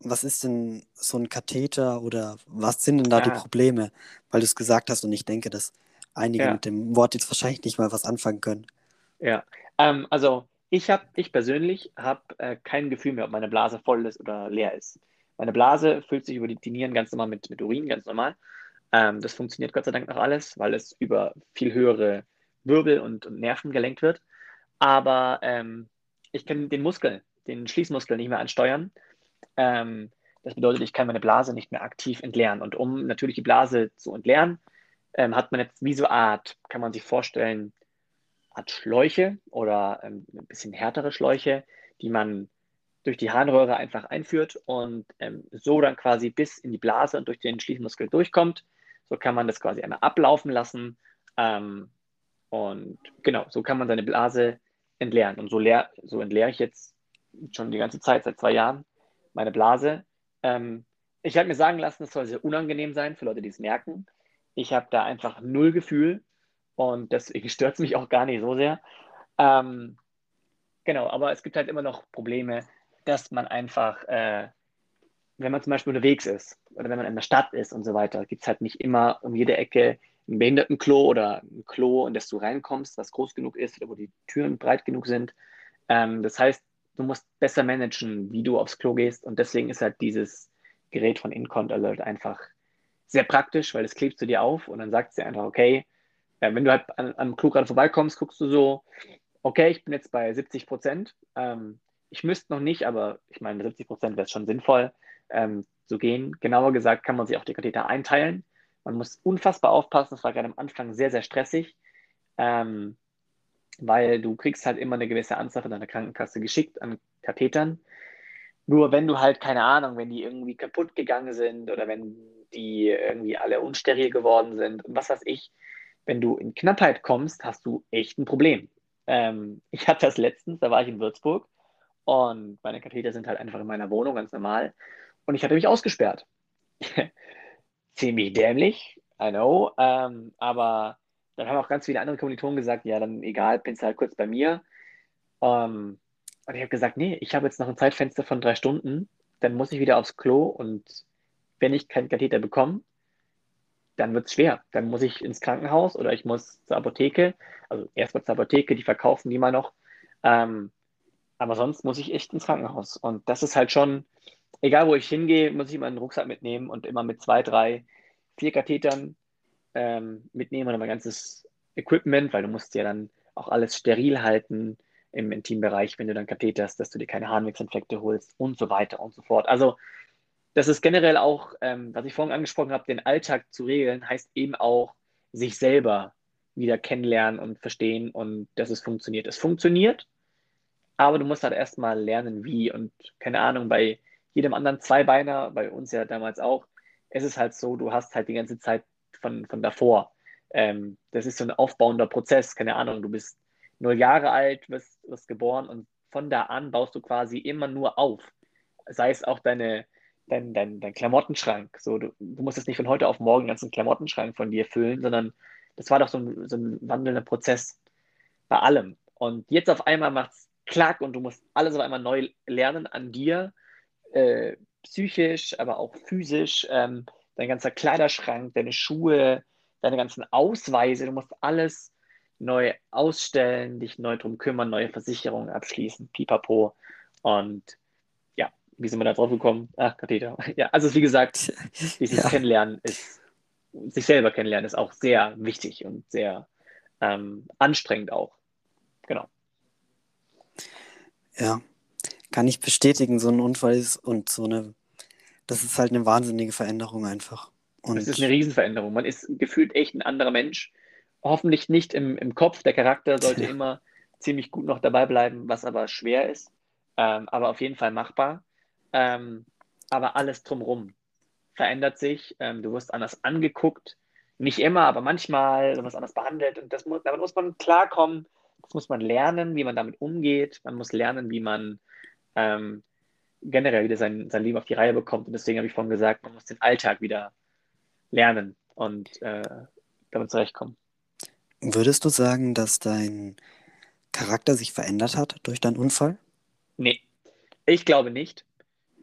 was ist denn so ein Katheter oder was sind denn da ja. die Probleme? Weil du es gesagt hast und ich denke, dass einige ja. mit dem Wort jetzt wahrscheinlich nicht mal was anfangen können. Ja, ähm, also ich habe, ich persönlich habe äh, kein Gefühl mehr, ob meine Blase voll ist oder leer ist. Meine Blase füllt sich über die, die Nieren ganz normal mit, mit Urin, ganz normal. Ähm, das funktioniert Gott sei Dank noch alles, weil es über viel höhere Wirbel und, und Nerven gelenkt wird. Aber ähm, ich kann den Muskel den Schließmuskel nicht mehr ansteuern. Ähm, das bedeutet, ich kann meine Blase nicht mehr aktiv entleeren. Und um natürlich die Blase zu entleeren, ähm, hat man jetzt wie so eine Art, kann man sich vorstellen, Art Schläuche oder ähm, ein bisschen härtere Schläuche, die man durch die Harnröhre einfach einführt und ähm, so dann quasi bis in die Blase und durch den Schließmuskel durchkommt. So kann man das quasi einmal ablaufen lassen. Ähm, und genau, so kann man seine Blase entleeren. Und so, leer, so entleere ich jetzt schon die ganze Zeit, seit zwei Jahren, meine Blase. Ähm, ich habe mir sagen lassen, es soll sehr unangenehm sein für Leute, die es merken. Ich habe da einfach null Gefühl und deswegen stört es mich auch gar nicht so sehr. Ähm, genau, aber es gibt halt immer noch Probleme, dass man einfach, äh, wenn man zum Beispiel unterwegs ist oder wenn man in der Stadt ist und so weiter, gibt es halt nicht immer um jede Ecke ein Behindertenklo oder ein Klo, in das du reinkommst, was groß genug ist oder wo die Türen breit genug sind. Ähm, das heißt, du musst besser managen, wie du aufs Klo gehst und deswegen ist halt dieses Gerät von Incont Alert einfach sehr praktisch, weil es klebst du dir auf und dann sagt es dir einfach, okay, äh, wenn du halt am Klo gerade vorbeikommst, guckst du so, okay, ich bin jetzt bei 70 Prozent. Ähm, ich müsste noch nicht, aber ich meine, 70 Prozent wäre schon sinnvoll ähm, zu gehen. Genauer gesagt kann man sich auch die Katheter einteilen. Man muss unfassbar aufpassen, das war gerade am Anfang sehr, sehr stressig, ähm, weil du kriegst halt immer eine gewisse Anzahl von deiner Krankenkasse geschickt an Kathetern. Nur wenn du halt, keine Ahnung, wenn die irgendwie kaputt gegangen sind oder wenn die irgendwie alle unsteril geworden sind und was weiß ich, wenn du in Knappheit kommst, hast du echt ein Problem. Ähm, ich hatte das letztens, da war ich in Würzburg und meine Katheter sind halt einfach in meiner Wohnung, ganz normal. Und ich hatte mich ausgesperrt. Ziemlich dämlich, I know. Ähm, aber dann haben auch ganz viele andere Kommilitonen gesagt, ja, dann egal, pinst halt kurz bei mir. Ähm, und ich habe gesagt, nee, ich habe jetzt noch ein Zeitfenster von drei Stunden, dann muss ich wieder aufs Klo und wenn ich keinen Katheter bekomme, dann wird es schwer. Dann muss ich ins Krankenhaus oder ich muss zur Apotheke. Also erstmal zur Apotheke, die verkaufen die mal noch. Ähm, aber sonst muss ich echt ins Krankenhaus. Und das ist halt schon, egal wo ich hingehe, muss ich immer einen Rucksack mitnehmen und immer mit zwei, drei, vier Kathetern ähm, mitnehmen oder mein ganzes Equipment, weil du musst ja dann auch alles steril halten im Intimbereich, wenn du dann Katheter hast, dass du dir keine Harnwegsinfekte holst und so weiter und so fort. Also das ist generell auch, ähm, was ich vorhin angesprochen habe, den Alltag zu regeln, heißt eben auch, sich selber wieder kennenlernen und verstehen und dass es funktioniert. Es funktioniert, aber du musst halt erstmal lernen, wie. Und keine Ahnung, bei jedem anderen Zweibeiner, bei uns ja damals auch, es ist halt so, du hast halt die ganze Zeit von, von davor. Ähm, das ist so ein aufbauender Prozess, keine Ahnung, du bist null Jahre alt, wirst, wirst geboren und von da an baust du quasi immer nur auf. Sei es auch deine, dein, dein, dein Klamottenschrank. So, du, du musst jetzt nicht von heute auf morgen einen ganzen Klamottenschrank von dir füllen, sondern das war doch so ein, so ein wandelnder Prozess bei allem. Und jetzt auf einmal macht es klack und du musst alles auf einmal neu lernen an dir, äh, psychisch, aber auch physisch, ähm, dein ganzer Kleiderschrank, deine Schuhe, deine ganzen Ausweise, du musst alles neu ausstellen, dich neu drum kümmern, neue Versicherungen abschließen, pipapo. Und ja, wie sind wir da drauf gekommen? Ach, Katheter. Ja, also wie gesagt, dieses ja. Kennenlernen ist, sich selber kennenlernen ist auch sehr wichtig und sehr ähm, anstrengend auch. Ja, kann ich bestätigen, so ein Unfall ist und so eine, das ist halt eine wahnsinnige Veränderung einfach. Und es ist eine Riesenveränderung. Man ist gefühlt echt ein anderer Mensch. Hoffentlich nicht im, im Kopf. Der Charakter sollte ja. immer ziemlich gut noch dabei bleiben, was aber schwer ist. Ähm, aber auf jeden Fall machbar. Ähm, aber alles drumherum verändert sich. Ähm, du wirst anders angeguckt. Nicht immer, aber manchmal. Du wirst anders behandelt. Und das muss, damit muss man klarkommen das muss man lernen, wie man damit umgeht. Man muss lernen, wie man ähm, generell wieder sein, sein Leben auf die Reihe bekommt. Und deswegen habe ich vorhin gesagt, man muss den Alltag wieder lernen und äh, damit zurechtkommen. Würdest du sagen, dass dein Charakter sich verändert hat durch deinen Unfall? Nee, ich glaube nicht.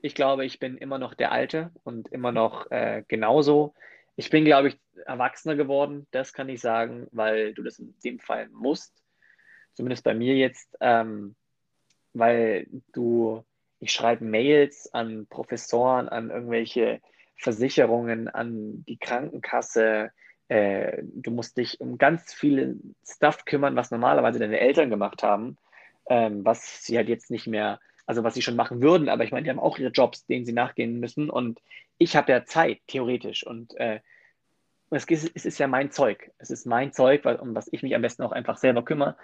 Ich glaube, ich bin immer noch der Alte und immer noch äh, genauso. Ich bin, glaube ich, erwachsener geworden, das kann ich sagen, weil du das in dem Fall musst zumindest bei mir jetzt, ähm, weil du, ich schreibe Mails an Professoren, an irgendwelche Versicherungen, an die Krankenkasse. Äh, du musst dich um ganz viel Stuff kümmern, was normalerweise deine Eltern gemacht haben, ähm, was sie halt jetzt nicht mehr also was sie schon machen würden, aber ich meine, die haben auch ihre Jobs, denen sie nachgehen müssen und ich habe ja Zeit, theoretisch und äh, es ist, es ist ja mein Zeug. Es ist mein Zeug, um was ich mich am besten auch einfach selber kümmere.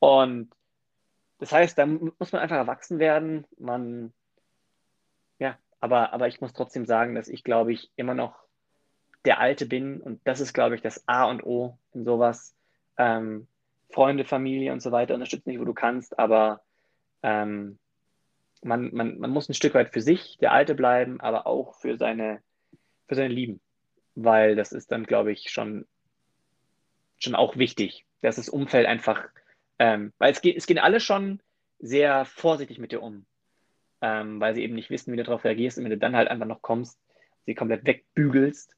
Und das heißt, da muss man einfach erwachsen werden. Man, ja, aber, aber ich muss trotzdem sagen, dass ich, glaube ich, immer noch der Alte bin. Und das ist, glaube ich, das A und O in sowas. Ähm, Freunde, Familie und so weiter unterstützen dich, wo du kannst, aber ähm, man, man, man muss ein Stück weit für sich der Alte bleiben, aber auch für seine, für seine Lieben. Weil das ist dann, glaube ich, schon, schon auch wichtig, dass das Umfeld einfach, ähm, weil es, geht, es gehen alle schon sehr vorsichtig mit dir um, ähm, weil sie eben nicht wissen, wie du darauf reagierst und wenn du dann halt einfach noch kommst, sie komplett wegbügelst,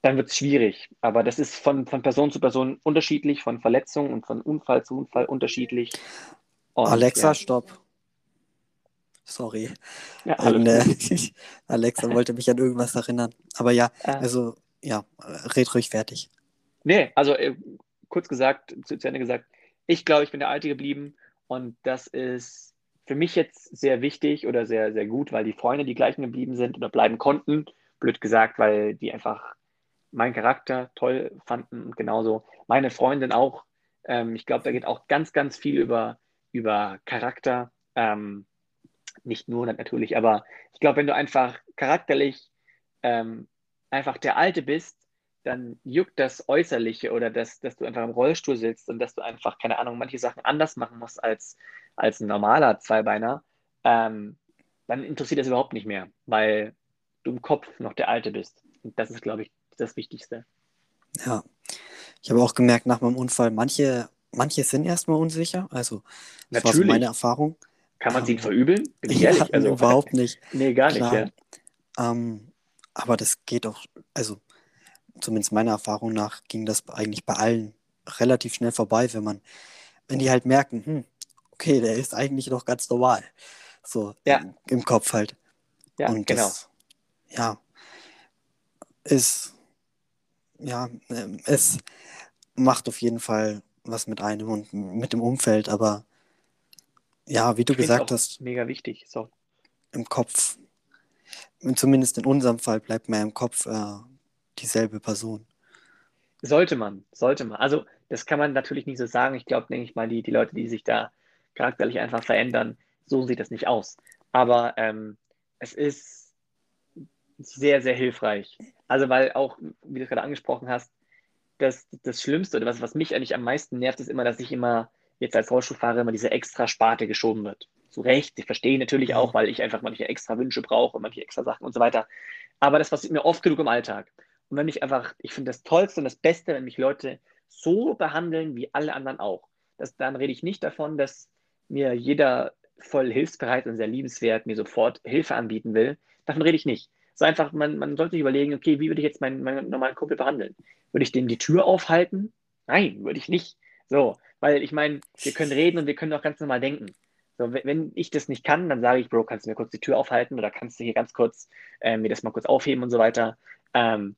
dann wird es schwierig. Aber das ist von, von Person zu Person unterschiedlich, von Verletzung und von Unfall zu Unfall unterschiedlich. Und, Alexa, ja. stopp. Sorry. Ja, an, äh, Alexa wollte mich an irgendwas erinnern. Aber ja, äh, also, ja, red ruhig fertig. Nee, also äh, kurz gesagt, zu, zu Ende gesagt, ich glaube, ich bin der Alte geblieben und das ist für mich jetzt sehr wichtig oder sehr, sehr gut, weil die Freunde die gleichen geblieben sind oder bleiben konnten. Blöd gesagt, weil die einfach meinen Charakter toll fanden und genauso meine Freundin auch. Ähm, ich glaube, da geht auch ganz, ganz viel über, über Charakter. Ähm, nicht nur natürlich, aber ich glaube, wenn du einfach charakterlich ähm, einfach der Alte bist, dann juckt das Äußerliche oder das, dass du einfach im Rollstuhl sitzt und dass du einfach, keine Ahnung, manche Sachen anders machen musst als, als ein normaler Zweibeiner, ähm, dann interessiert das überhaupt nicht mehr, weil du im Kopf noch der Alte bist. Und das ist, glaube ich, das Wichtigste. Ja, ich habe auch gemerkt nach meinem Unfall, manche, manche sind erstmal unsicher. Also, das Natürlich. war so meine Erfahrung. Kann man sie ihnen verübeln? Bin ich ja, ehrlich? Also, überhaupt nicht. Nee, gar Klar. nicht. Ja. Ähm, aber das geht auch, also zumindest meiner Erfahrung nach ging das eigentlich bei allen relativ schnell vorbei, wenn man, wenn die halt merken, hm, okay, der ist eigentlich noch ganz normal. So ja. im, im Kopf halt. Ja, Und genau. Das, ja, ist ja, ähm, es macht auf jeden Fall was mit einem und mit dem Umfeld, aber ja, wie du ich gesagt hast. Mega wichtig, so. Im Kopf, zumindest in unserem Fall, bleibt mir im Kopf äh, dieselbe Person. Sollte man, sollte man. Also, das kann man natürlich nicht so sagen. Ich glaube, denke ich mal, die, die Leute, die sich da charakterlich einfach verändern, so sieht das nicht aus. Aber ähm, es ist sehr, sehr hilfreich, also, weil auch, wie du es gerade angesprochen hast, das, das Schlimmste oder was, was mich eigentlich am meisten nervt, ist immer, dass ich immer jetzt als Rollstuhlfahrer immer diese extra Sparte geschoben wird. Zu Recht, ich verstehe natürlich auch, weil ich einfach manche extra Wünsche brauche und manche extra Sachen und so weiter. Aber das passiert mir oft genug im Alltag. Und wenn ich einfach, ich finde das Tollste und das Beste, wenn mich Leute so behandeln wie alle anderen auch. Das, dann rede ich nicht davon, dass mir jeder voll hilfsbereit und sehr liebenswert mir sofort Hilfe anbieten will. Davon rede ich nicht. So einfach, man, man sollte sich überlegen, okay, wie würde ich jetzt meinen, meinen normalen Kumpel behandeln? Würde ich dem die Tür aufhalten? Nein, würde ich nicht. So, weil ich meine, wir können reden und wir können auch ganz normal denken. So, wenn ich das nicht kann, dann sage ich, Bro, kannst du mir kurz die Tür aufhalten oder kannst du hier ganz kurz äh, mir das mal kurz aufheben und so weiter. Ähm,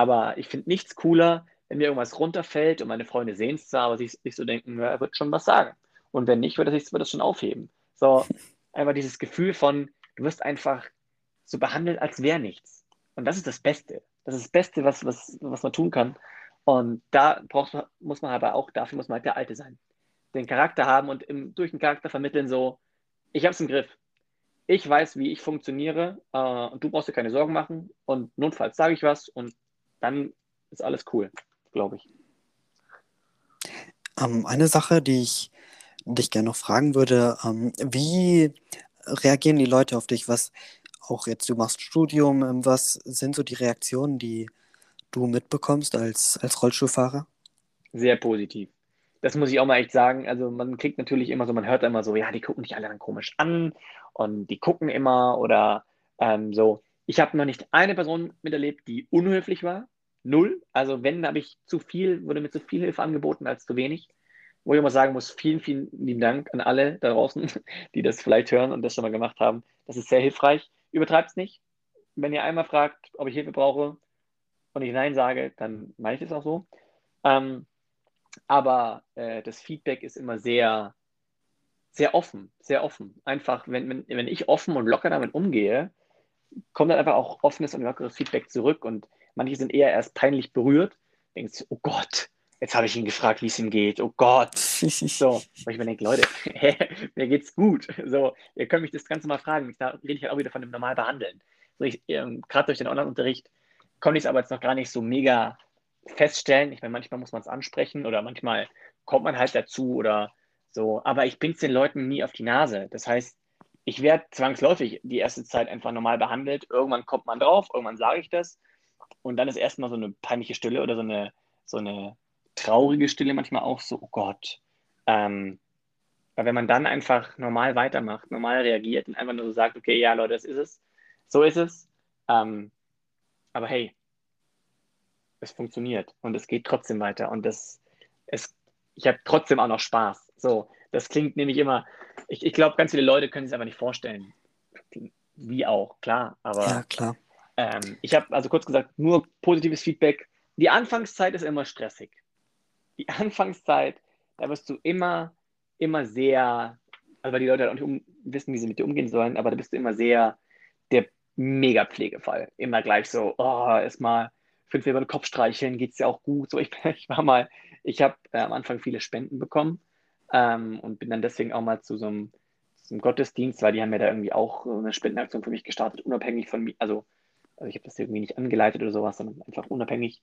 aber ich finde nichts cooler, wenn mir irgendwas runterfällt und meine Freunde sehen es zwar, aber sie sich so denken, ja, er wird schon was sagen. Und wenn nicht, wird er sich das schon aufheben. So, einfach dieses Gefühl von, du wirst einfach so behandelt, als wäre nichts. Und das ist das Beste. Das ist das Beste, was, was, was man tun kann. Und da braucht, muss man aber auch, dafür muss man halt der Alte sein. Den Charakter haben und im, durch den Charakter vermitteln, so, ich habe es im Griff. Ich weiß, wie ich funktioniere äh, und du brauchst dir keine Sorgen machen. Und notfalls sage ich was und dann ist alles cool, glaube ich. Ähm, eine Sache, die ich dich gerne noch fragen würde, ähm, wie reagieren die Leute auf dich? Was, auch jetzt, du machst Studium, ähm, was sind so die Reaktionen, die du mitbekommst als, als Rollstuhlfahrer? Sehr positiv. Das muss ich auch mal echt sagen. Also man kriegt natürlich immer so, man hört immer so, ja, die gucken dich alle dann komisch an und die gucken immer oder ähm, so. Ich habe noch nicht eine Person miterlebt, die unhöflich war. Null. Also wenn, habe ich zu viel, wurde mir zu viel Hilfe angeboten als zu wenig. Wo ich immer sagen muss, vielen, vielen lieben Dank an alle da draußen, die das vielleicht hören und das schon mal gemacht haben. Das ist sehr hilfreich. Übertreibt es nicht. Wenn ihr einmal fragt, ob ich Hilfe brauche und ich Nein sage, dann meine ich das auch so. Ähm, aber äh, das Feedback ist immer sehr, sehr offen, sehr offen. Einfach, wenn, wenn, wenn ich offen und locker damit umgehe, kommt dann einfach auch offenes und lockeres Feedback zurück und manche sind eher erst peinlich berührt, denkst, oh Gott, jetzt habe ich ihn gefragt, wie es ihm geht. Oh Gott. So, weil ich mir denke, Leute, mir geht's gut. So, ihr könnt mich das Ganze mal fragen. Da rede ich halt auch wieder von dem normal behandeln. So, ähm, gerade durch den Online-Unterricht konnte ich es aber jetzt noch gar nicht so mega feststellen. Ich meine, manchmal muss man es ansprechen oder manchmal kommt man halt dazu oder so. Aber ich bringe es den Leuten nie auf die Nase. Das heißt, ich werde zwangsläufig die erste Zeit einfach normal behandelt. Irgendwann kommt man drauf, irgendwann sage ich das. Und dann ist erstmal so eine peinliche Stille oder so eine, so eine traurige Stille manchmal auch so, oh Gott. Ähm, weil wenn man dann einfach normal weitermacht, normal reagiert und einfach nur so sagt, okay, ja, Leute, das ist es, so ist es. Ähm, aber hey, es funktioniert und es geht trotzdem weiter und das, es, ich habe trotzdem auch noch Spaß. So, das klingt nämlich immer, ich, ich glaube, ganz viele Leute können sich einfach nicht vorstellen. Wie auch, klar, aber Ja, klar. Ähm, ich habe also kurz gesagt nur positives Feedback. Die Anfangszeit ist immer stressig die Anfangszeit, da wirst du immer, immer sehr, also weil die Leute halt auch nicht um, wissen, wie sie mit dir umgehen sollen, aber da bist du immer sehr der Mega-Pflegefall. Immer gleich so, oh, erstmal fünf über den Kopf streicheln, geht es ja auch gut. So, ich, ich war mal, ich habe äh, am Anfang viele Spenden bekommen ähm, und bin dann deswegen auch mal zu so einem, zu einem Gottesdienst, weil die haben ja da irgendwie auch eine Spendenaktion für mich gestartet, unabhängig von mir. Also, also ich habe das irgendwie nicht angeleitet oder sowas, sondern einfach unabhängig.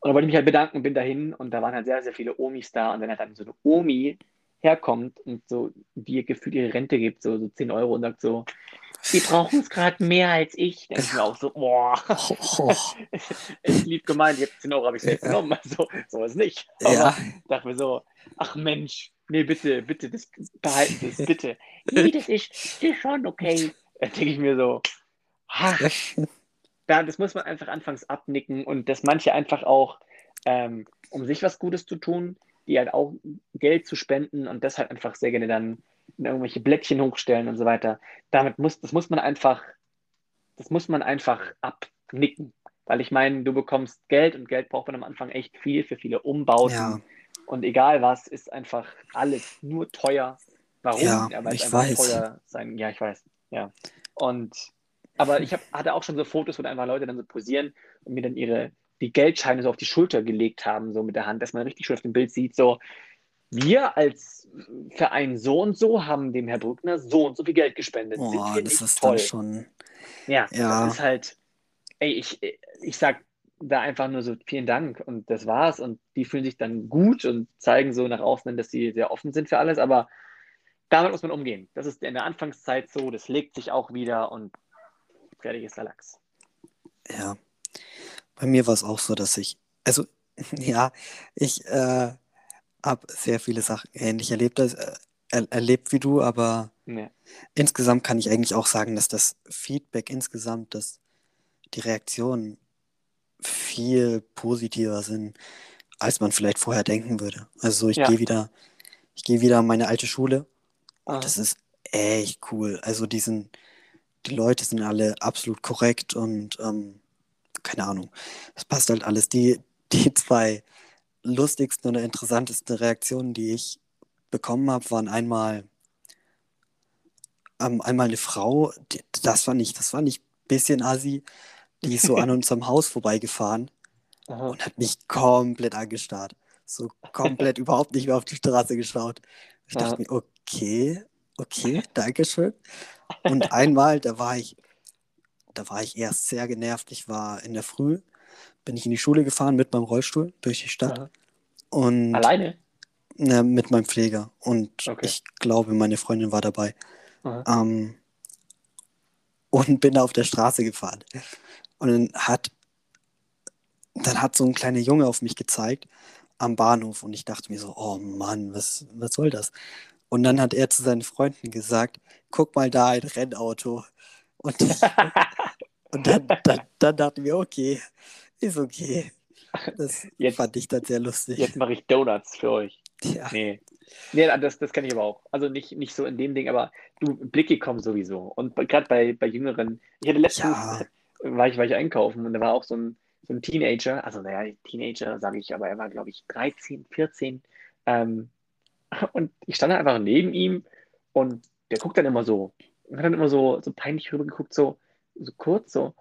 Und da wollte ich mich halt bedanken, bin dahin und da waren halt sehr, sehr viele Omis da. Und wenn halt dann so eine Omi herkommt und so dir gefühlt ihre Rente gibt, so, so 10 Euro und sagt so, die brauchen es gerade mehr als ich. Dann ich mir auch so, boah, oh. ist lieb gemeint, jetzt 10 Euro habe ich selbst ja. genommen. Also, so ist nicht. Aber ja. dachte mir so, ach Mensch, nee, bitte, bitte, das behalten das, bitte. Nee, das ist, das ist schon okay. Da denke ich mir so, ha, da, das muss man einfach anfangs abnicken und dass manche einfach auch, ähm, um sich was Gutes zu tun, die halt auch Geld zu spenden und das halt einfach sehr gerne dann in irgendwelche Blättchen hochstellen und so weiter. Damit muss, das muss man einfach, das muss man einfach abnicken. Weil ich meine, du bekommst Geld und Geld braucht man am Anfang echt viel für viele Umbauten. Ja. Und egal was, ist einfach alles nur teuer. Warum? Ja, weil ich es weiß. teuer sein. Ja, ich weiß. Ja. Und aber ich hab, hatte auch schon so Fotos, wo einfach Leute dann so posieren und mir dann ihre, die Geldscheine so auf die Schulter gelegt haben, so mit der Hand, dass man richtig schön auf dem Bild sieht, so, wir als Verein so und so haben dem Herr Brückner so und so viel Geld gespendet. Boah, das ist toll. schon. Ja, ja, das ist halt, ey, ich, ich sag da einfach nur so vielen Dank und das war's und die fühlen sich dann gut und zeigen so nach außen, dass sie sehr offen sind für alles, aber damit muss man umgehen. Das ist in der Anfangszeit so, das legt sich auch wieder und der Lachs. Ja, bei mir war es auch so, dass ich, also ja, ich äh, habe sehr viele Sachen ähnlich erlebt, äh, er, erlebt wie du, aber ja. insgesamt kann ich eigentlich auch sagen, dass das Feedback insgesamt, dass die Reaktionen viel positiver sind, als man vielleicht vorher denken würde. Also ich ja. gehe wieder, ich gehe wieder an meine alte Schule und das ist echt cool. Also diesen, die Leute sind alle absolut korrekt und ähm, keine Ahnung, es passt halt alles. Die, die zwei lustigsten oder interessantesten Reaktionen, die ich bekommen habe, waren einmal ähm, einmal eine Frau, die, das war nicht, das war nicht ein bisschen assi, die ist so an unserem Haus vorbeigefahren Aha. und hat mich komplett angestarrt. So komplett überhaupt nicht mehr auf die Straße geschaut. Ich dachte Aha. mir, okay, okay, danke schön. Und einmal, da war ich, da war ich erst sehr genervt. Ich war in der Früh, bin ich in die Schule gefahren mit meinem Rollstuhl durch die Stadt. Ja. Und Alleine? Ne, mit meinem Pfleger. Und okay. ich glaube, meine Freundin war dabei. Ähm, und bin da auf der Straße gefahren. Und dann hat, dann hat so ein kleiner Junge auf mich gezeigt am Bahnhof und ich dachte mir so, oh Mann, was, was soll das? Und dann hat er zu seinen Freunden gesagt, guck mal da, ein Rennauto. Und, und dann, dann, dann dachten wir, okay, ist okay. Das jetzt, fand ich dann sehr lustig. Jetzt mache ich Donuts für euch. Ja. Nee. Nee, das, das kann ich aber auch. Also nicht, nicht so in dem Ding, aber du, Blicke kommen sowieso. Und gerade bei, bei Jüngeren, ich hatte letztens, ja. war, ich, war ich einkaufen und da war auch so ein, so ein Teenager, also naja, Teenager sage ich, aber er war, glaube ich, 13, 14. Ähm, und ich stand einfach neben ihm Und der guckt dann immer so, und hat dann immer so, so peinlich rübergeguckt, so, so kurz, so,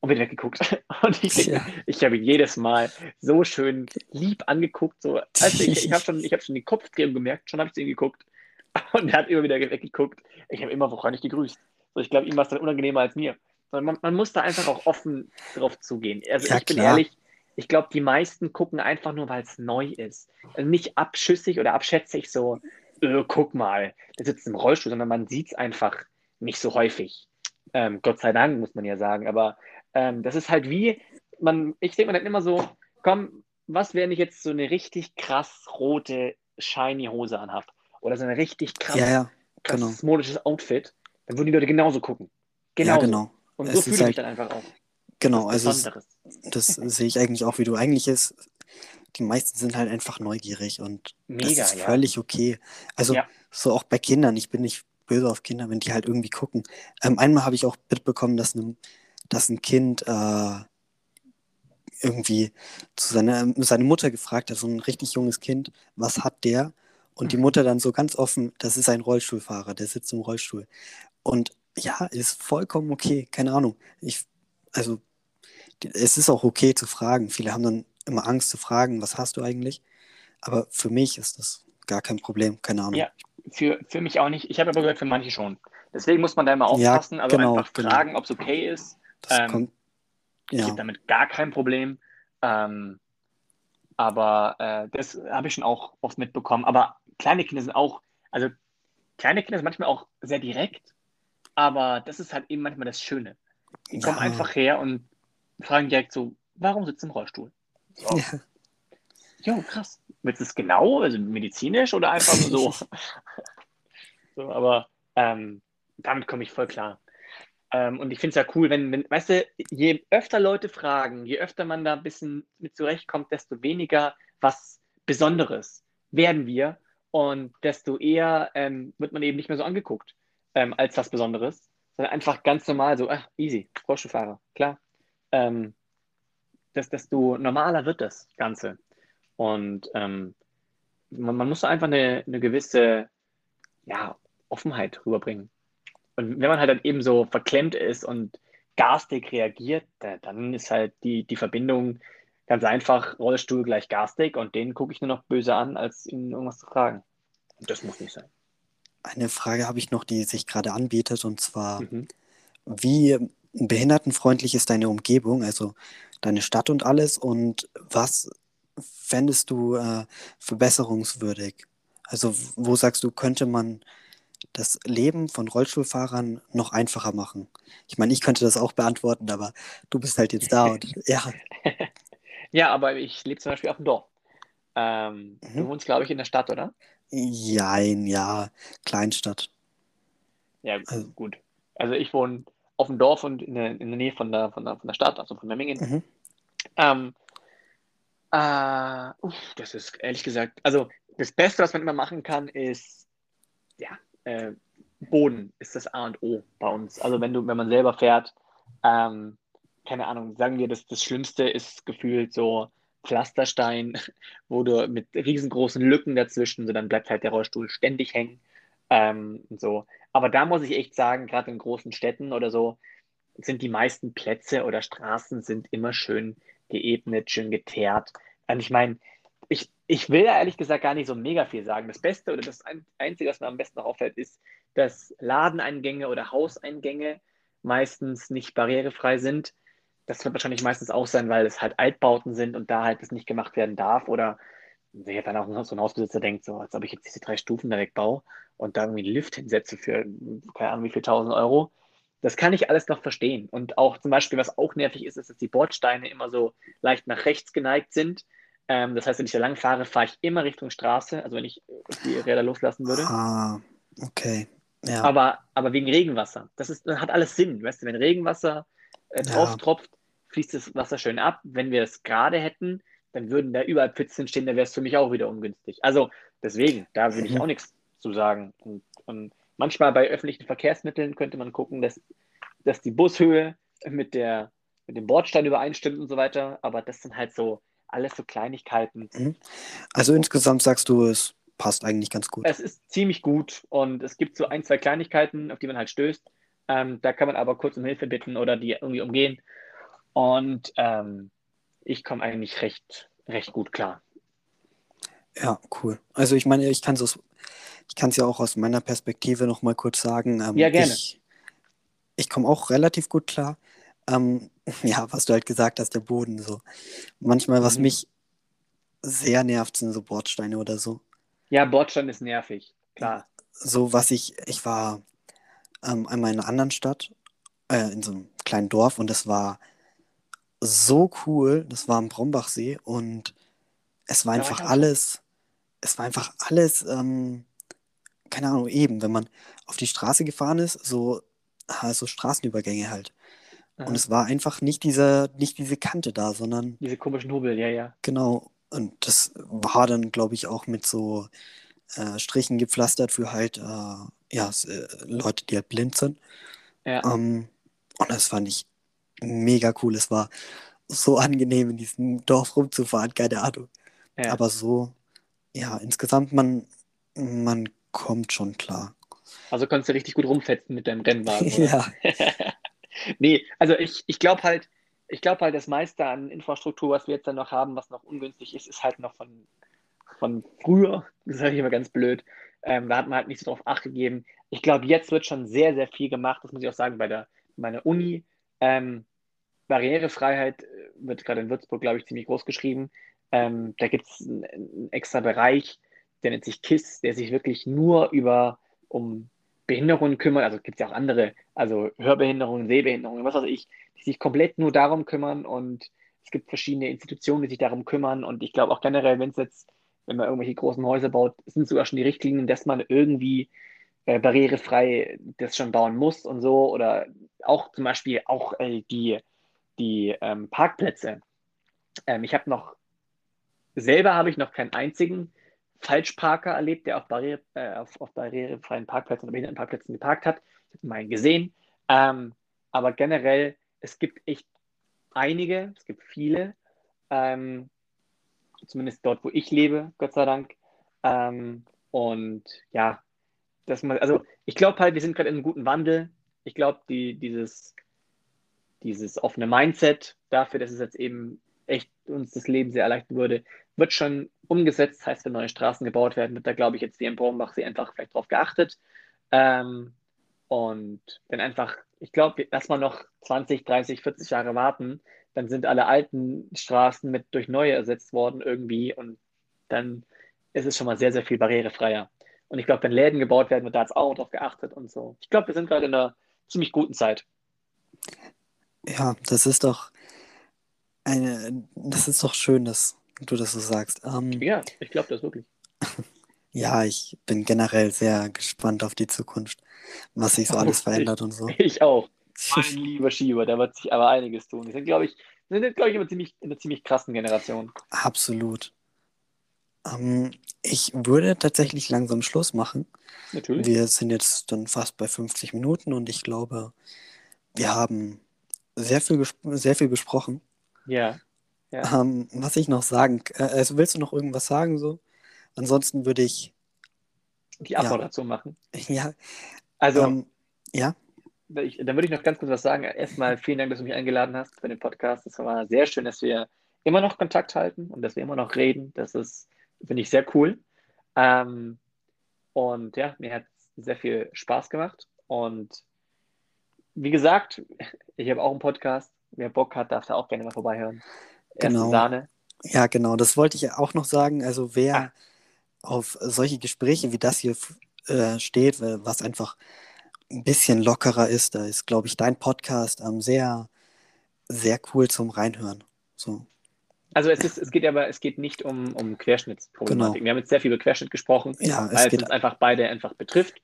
und wieder weggeguckt. Und ich, ja. ich habe ihn jedes Mal so schön lieb angeguckt. So, also ich, ich habe schon, hab schon die Kopfcreme gemerkt, schon habe ich zu ihm geguckt. Und er hat immer wieder weggeguckt. Ich habe immer wahrscheinlich gegrüßt. So, ich glaube, ihm war es dann unangenehmer als mir. Man, man, muss da einfach auch offen drauf zugehen. Also ja, ich bin ehrlich, ich glaube, die meisten gucken einfach nur, weil es neu ist. Also nicht abschüssig oder abschätzig so, öh, guck mal, der sitzt im Rollstuhl, sondern man sieht es einfach nicht so häufig. Ähm, Gott sei Dank, muss man ja sagen. Aber ähm, das ist halt wie, man, ich denke mir dann immer so, komm, was wäre, wenn ich jetzt so eine richtig krass rote, shiny Hose anhab? Oder so ein richtig krass, ja, ja, genau. modisches Outfit, dann würden die Leute genauso gucken. Genauso. Ja, genau. Und so fühle ich halt, mich dann einfach auch. Genau, also das sehe ich eigentlich auch, wie du eigentlich ist. Die meisten sind halt einfach neugierig und Mega, das ist völlig okay. Also ja. so auch bei Kindern. Ich bin nicht böse auf Kinder, wenn die halt irgendwie gucken. Ähm, einmal habe ich auch mitbekommen, dass, ne, dass ein Kind äh, irgendwie zu seiner seine Mutter gefragt hat, so ein richtig junges Kind, was hat der? Und die mhm. Mutter dann so ganz offen, das ist ein Rollstuhlfahrer, der sitzt im Rollstuhl. Und ja, ist vollkommen okay, keine Ahnung. Ich, also, es ist auch okay zu fragen. Viele haben dann immer Angst zu fragen, was hast du eigentlich? Aber für mich ist das gar kein Problem, keine Ahnung. Ja, für, für mich auch nicht. Ich habe aber gehört, für manche schon. Deswegen muss man da immer aufpassen, ja, also genau, einfach genau. fragen, ob es okay ist. Ähm, kommt, ja. Ich habe damit gar kein Problem. Ähm, aber äh, das habe ich schon auch oft mitbekommen. Aber kleine Kinder sind auch, also kleine Kinder sind manchmal auch sehr direkt, aber das ist halt eben manchmal das Schöne. Die kommen einfach her und fragen direkt so, warum sitzt du im Rollstuhl? So. Ja. Jo, krass. Willst du es genau, also medizinisch oder einfach so? so aber ähm, damit komme ich voll klar. Ähm, und ich finde es ja cool, wenn, wenn, weißt du, je öfter Leute fragen, je öfter man da ein bisschen mit zurechtkommt, desto weniger was Besonderes werden wir und desto eher ähm, wird man eben nicht mehr so angeguckt ähm, als was Besonderes, sondern einfach ganz normal so, ach, easy, Rollstuhlfahrer, klar. Ähm, das, desto normaler wird das Ganze. Und ähm, man, man muss einfach eine, eine gewisse ja, Offenheit rüberbringen. Und wenn man halt dann eben so verklemmt ist und garstig reagiert, dann ist halt die, die Verbindung ganz einfach Rollstuhl gleich garstig und den gucke ich nur noch böse an, als ihn irgendwas zu fragen. Und das muss nicht sein. Eine Frage habe ich noch, die sich gerade anbietet, und zwar, mhm. wie behindertenfreundlich ist deine Umgebung, also deine Stadt und alles, und was fändest du äh, verbesserungswürdig? Also wo sagst du, könnte man das Leben von Rollstuhlfahrern noch einfacher machen? Ich meine, ich könnte das auch beantworten, aber du bist halt jetzt da und ja. ja, aber ich lebe zum Beispiel auf dem Dorf. Ähm, mhm. Du wohnst, glaube ich, in der Stadt, oder? Jein, ja, Kleinstadt. Ja, also, gut. Also ich wohne auf dem Dorf und in der, in der Nähe von der, von, der, von der Stadt, also von Memmingen. Mhm. Ähm, äh, uff, das ist ehrlich gesagt, also das Beste, was man immer machen kann, ist, ja, äh, Boden ist das A und O bei uns. Also wenn du, wenn man selber fährt, ähm, keine Ahnung, sagen wir, das, das Schlimmste ist gefühlt so Pflasterstein, wo du mit riesengroßen Lücken dazwischen, so dann bleibt halt der Rollstuhl ständig hängen. Ähm, und so. Aber da muss ich echt sagen, gerade in großen Städten oder so, sind die meisten Plätze oder Straßen sind immer schön geebnet, schön geteert. Und ich meine, ich, ich will da ehrlich gesagt gar nicht so mega viel sagen. Das Beste oder das Einzige, was mir am besten auffällt, ist, dass Ladeneingänge oder Hauseingänge meistens nicht barrierefrei sind. Das wird wahrscheinlich meistens auch sein, weil es halt Altbauten sind und da halt das nicht gemacht werden darf. Oder sich dann auch so ein Hausbesitzer denkt, so, als ob ich jetzt diese drei Stufen da wegbaue und da irgendwie einen Lift hinsetze für keine Ahnung wie viel tausend Euro. Das kann ich alles noch verstehen. Und auch zum Beispiel, was auch nervig ist, ist, dass die Bordsteine immer so leicht nach rechts geneigt sind. Ähm, das heißt, wenn ich da lang fahre, fahre ich immer Richtung Straße, also wenn ich die Räder loslassen würde. Ah, okay. Ja. Aber, aber wegen Regenwasser. Das, ist, das hat alles Sinn. Weißt du, wenn Regenwasser äh, drauf ja. tropft, fließt das Wasser schön ab. Wenn wir es gerade hätten, dann würden da überall Pfützen stehen, dann wäre es für mich auch wieder ungünstig. Also deswegen, da würde ich mhm. auch nichts zu sagen. Und, und, manchmal bei öffentlichen Verkehrsmitteln könnte man gucken, dass, dass die Bushöhe mit, der, mit dem Bordstein übereinstimmt und so weiter. Aber das sind halt so alles so Kleinigkeiten. Mhm. Also insgesamt sagst du, es passt eigentlich ganz gut. Es ist ziemlich gut und es gibt so ein, zwei Kleinigkeiten, auf die man halt stößt. Ähm, da kann man aber kurz um Hilfe bitten oder die irgendwie umgehen. Und ähm, ich komme eigentlich recht, recht gut klar. Ja, cool. Also ich meine, ich kann es ich kann es ja auch aus meiner Perspektive noch mal kurz sagen. Ähm, Ja, gerne. Ich, ich komme auch relativ gut klar. Ähm, ja, was du halt gesagt hast, der Boden so. Manchmal, was Mhm. mich sehr nervt, sind so Bordsteine oder so. Ja, Bordstein ist nervig, klar. So, was ich, ich war ähm, einmal in einer anderen Stadt, äh, in so einem kleinen Dorf und es war so cool. Das war am Brombachsee und es war war einfach auch alles, es war einfach alles, ähm, keine Ahnung, eben, wenn man auf die Straße gefahren ist, so, ah, so Straßenübergänge halt. Aha. Und es war einfach nicht diese, nicht diese Kante da, sondern Diese komischen Hubel, ja, ja. genau. Und das war dann, glaube ich, auch mit so äh, Strichen gepflastert für halt, äh, ja, äh, Leute, die halt blind sind. Ja, Ähm, und das fand ich mega cool. Es war so angenehm, in diesem Dorf rumzufahren, keine Ahnung. ja. Aber so, ja, insgesamt, man, man kommt schon klar. Also konntest du richtig gut rumfetzen mit deinem Rennwagen, oder? Ja, Nee, also ich, ich glaube halt, ich glaube halt, das meiste an Infrastruktur, was wir jetzt dann noch haben, was noch ungünstig ist, ist halt noch von, von früher, das sage ich immer ganz blöd. Ähm, da hat man halt nicht so drauf Acht gegeben. Ich glaube, jetzt wird schon sehr, sehr viel gemacht, das muss ich auch sagen, bei der meiner Uni. Ähm, Barrierefreiheit äh, wird gerade in Würzburg, glaube ich, ziemlich groß geschrieben. Ähm, da gibt es einen, einen extra Bereich, der nennt sich KISS, der sich wirklich nur über um Behinderungen kümmert. Also gibt es ja auch andere, also Hörbehinderungen, Sehbehinderungen, was weiß ich, die sich komplett nur darum kümmern und es gibt verschiedene Institutionen, die sich darum kümmern und ich glaube auch generell, wenn es jetzt, wenn man irgendwelche großen Häuser baut, sind sogar schon die Richtlinien, dass man irgendwie äh, barrierefrei das schon bauen muss und so oder auch zum Beispiel auch äh, die, die ähm, Parkplätze. Ähm, ich habe noch, selber habe ich noch keinen einzigen Falschparker erlebt, der auf, Barriere, äh, auf, auf barrierefreien Parkplätzen oder Behindertenparkplätzen geparkt hat. Ich habe mal einen gesehen. Ähm, aber generell, es gibt echt einige, es gibt viele, ähm, zumindest dort, wo ich lebe, Gott sei Dank. Ähm, und ja, dass man, also ich glaube halt, wir sind gerade in einem guten Wandel. Ich glaube, die, dieses, dieses offene Mindset dafür, dass es jetzt eben echt uns das Leben sehr erleichtern würde, wird schon umgesetzt. Heißt, wenn neue Straßen gebaut werden, wird da, glaube ich, jetzt wie im Brombachsee einfach vielleicht drauf geachtet. Ähm, und dann einfach, ich glaube, lass mal noch 20, 30, 40 Jahre warten, dann sind alle alten Straßen mit durch neue ersetzt worden irgendwie und dann ist es schon mal sehr, sehr viel barrierefreier. Und ich glaube, wenn Läden gebaut werden, wird da jetzt auch drauf geachtet und so. Ich glaube, wir sind gerade in einer ziemlich guten Zeit. ja, das ist doch eine, das ist doch schön, dass du das so sagst. Ähm, Ja, ich glaube das wirklich. ja, ich bin generell sehr gespannt auf die Zukunft, was sich so alles ich- verändert und so. Ich auch. Mein lieber Schieber, da wird sich aber einiges tun. Wir sind, glaube ich, sind glaube ich, immer ziemlich, in einer ziemlich krassen Generation. Absolut. Ähm, ich würde tatsächlich langsam Schluss machen. Natürlich. Wir sind jetzt dann fast bei 50 Minuten und ich glaube, wir haben sehr viel, sehr viel besprochen. Ja. Ja. Ähm, was ich noch sagen, äh, also willst du noch irgendwas sagen so? Ansonsten würde ich, Die Abmoderation machen. ja, Also, ähm, ja, ich, dann würde ich noch ganz kurz was sagen. Erstmal vielen Dank, dass du mich eingeladen hast für den Podcast. Es war sehr schön, dass wir immer noch Kontakt halten und dass wir immer noch reden. Das ist, finde ich, sehr cool. Ähm, und ja, mir hat es sehr viel Spaß gemacht. Und wie gesagt, ich habe auch einen Podcast. Wer Bock hat, darf da auch gerne mal vorbeihören. Genau. Sahne. ja, genau, das wollte ich auch noch sagen. Also wer Ah. auf solche Gespräche wie das hier äh, steht, was einfach ein bisschen lockerer ist, da ist, glaube ich, dein Podcast ähm, sehr, sehr cool zum Reinhören. So, Also es, ist, es geht aber es geht nicht um, um Querschnittsproblematik. Genau. Wir haben jetzt sehr viel über Querschnitt gesprochen, ja, es weil es geht, uns einfach beide einfach betrifft.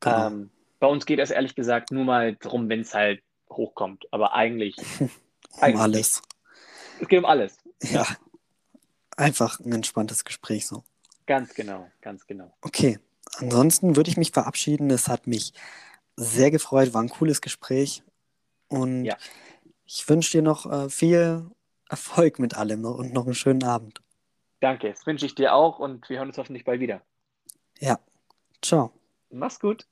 genau, Ähm, bei uns geht es ehrlich gesagt nur mal drum, wenn es halt hochkommt. Aber eigentlich, um eigentlich alles. Es geht um alles. Ja, einfach ein entspanntes Gespräch so. Ganz genau, ganz genau. Okay, ansonsten würde ich mich verabschieden. Es hat mich sehr gefreut, war ein cooles Gespräch und Ja. ich wünsche dir noch äh, viel Erfolg mit allem noch und noch einen schönen Abend. Danke, das wünsche ich dir auch und wir hören uns hoffentlich bald wieder. Ja, ciao. Mach's gut.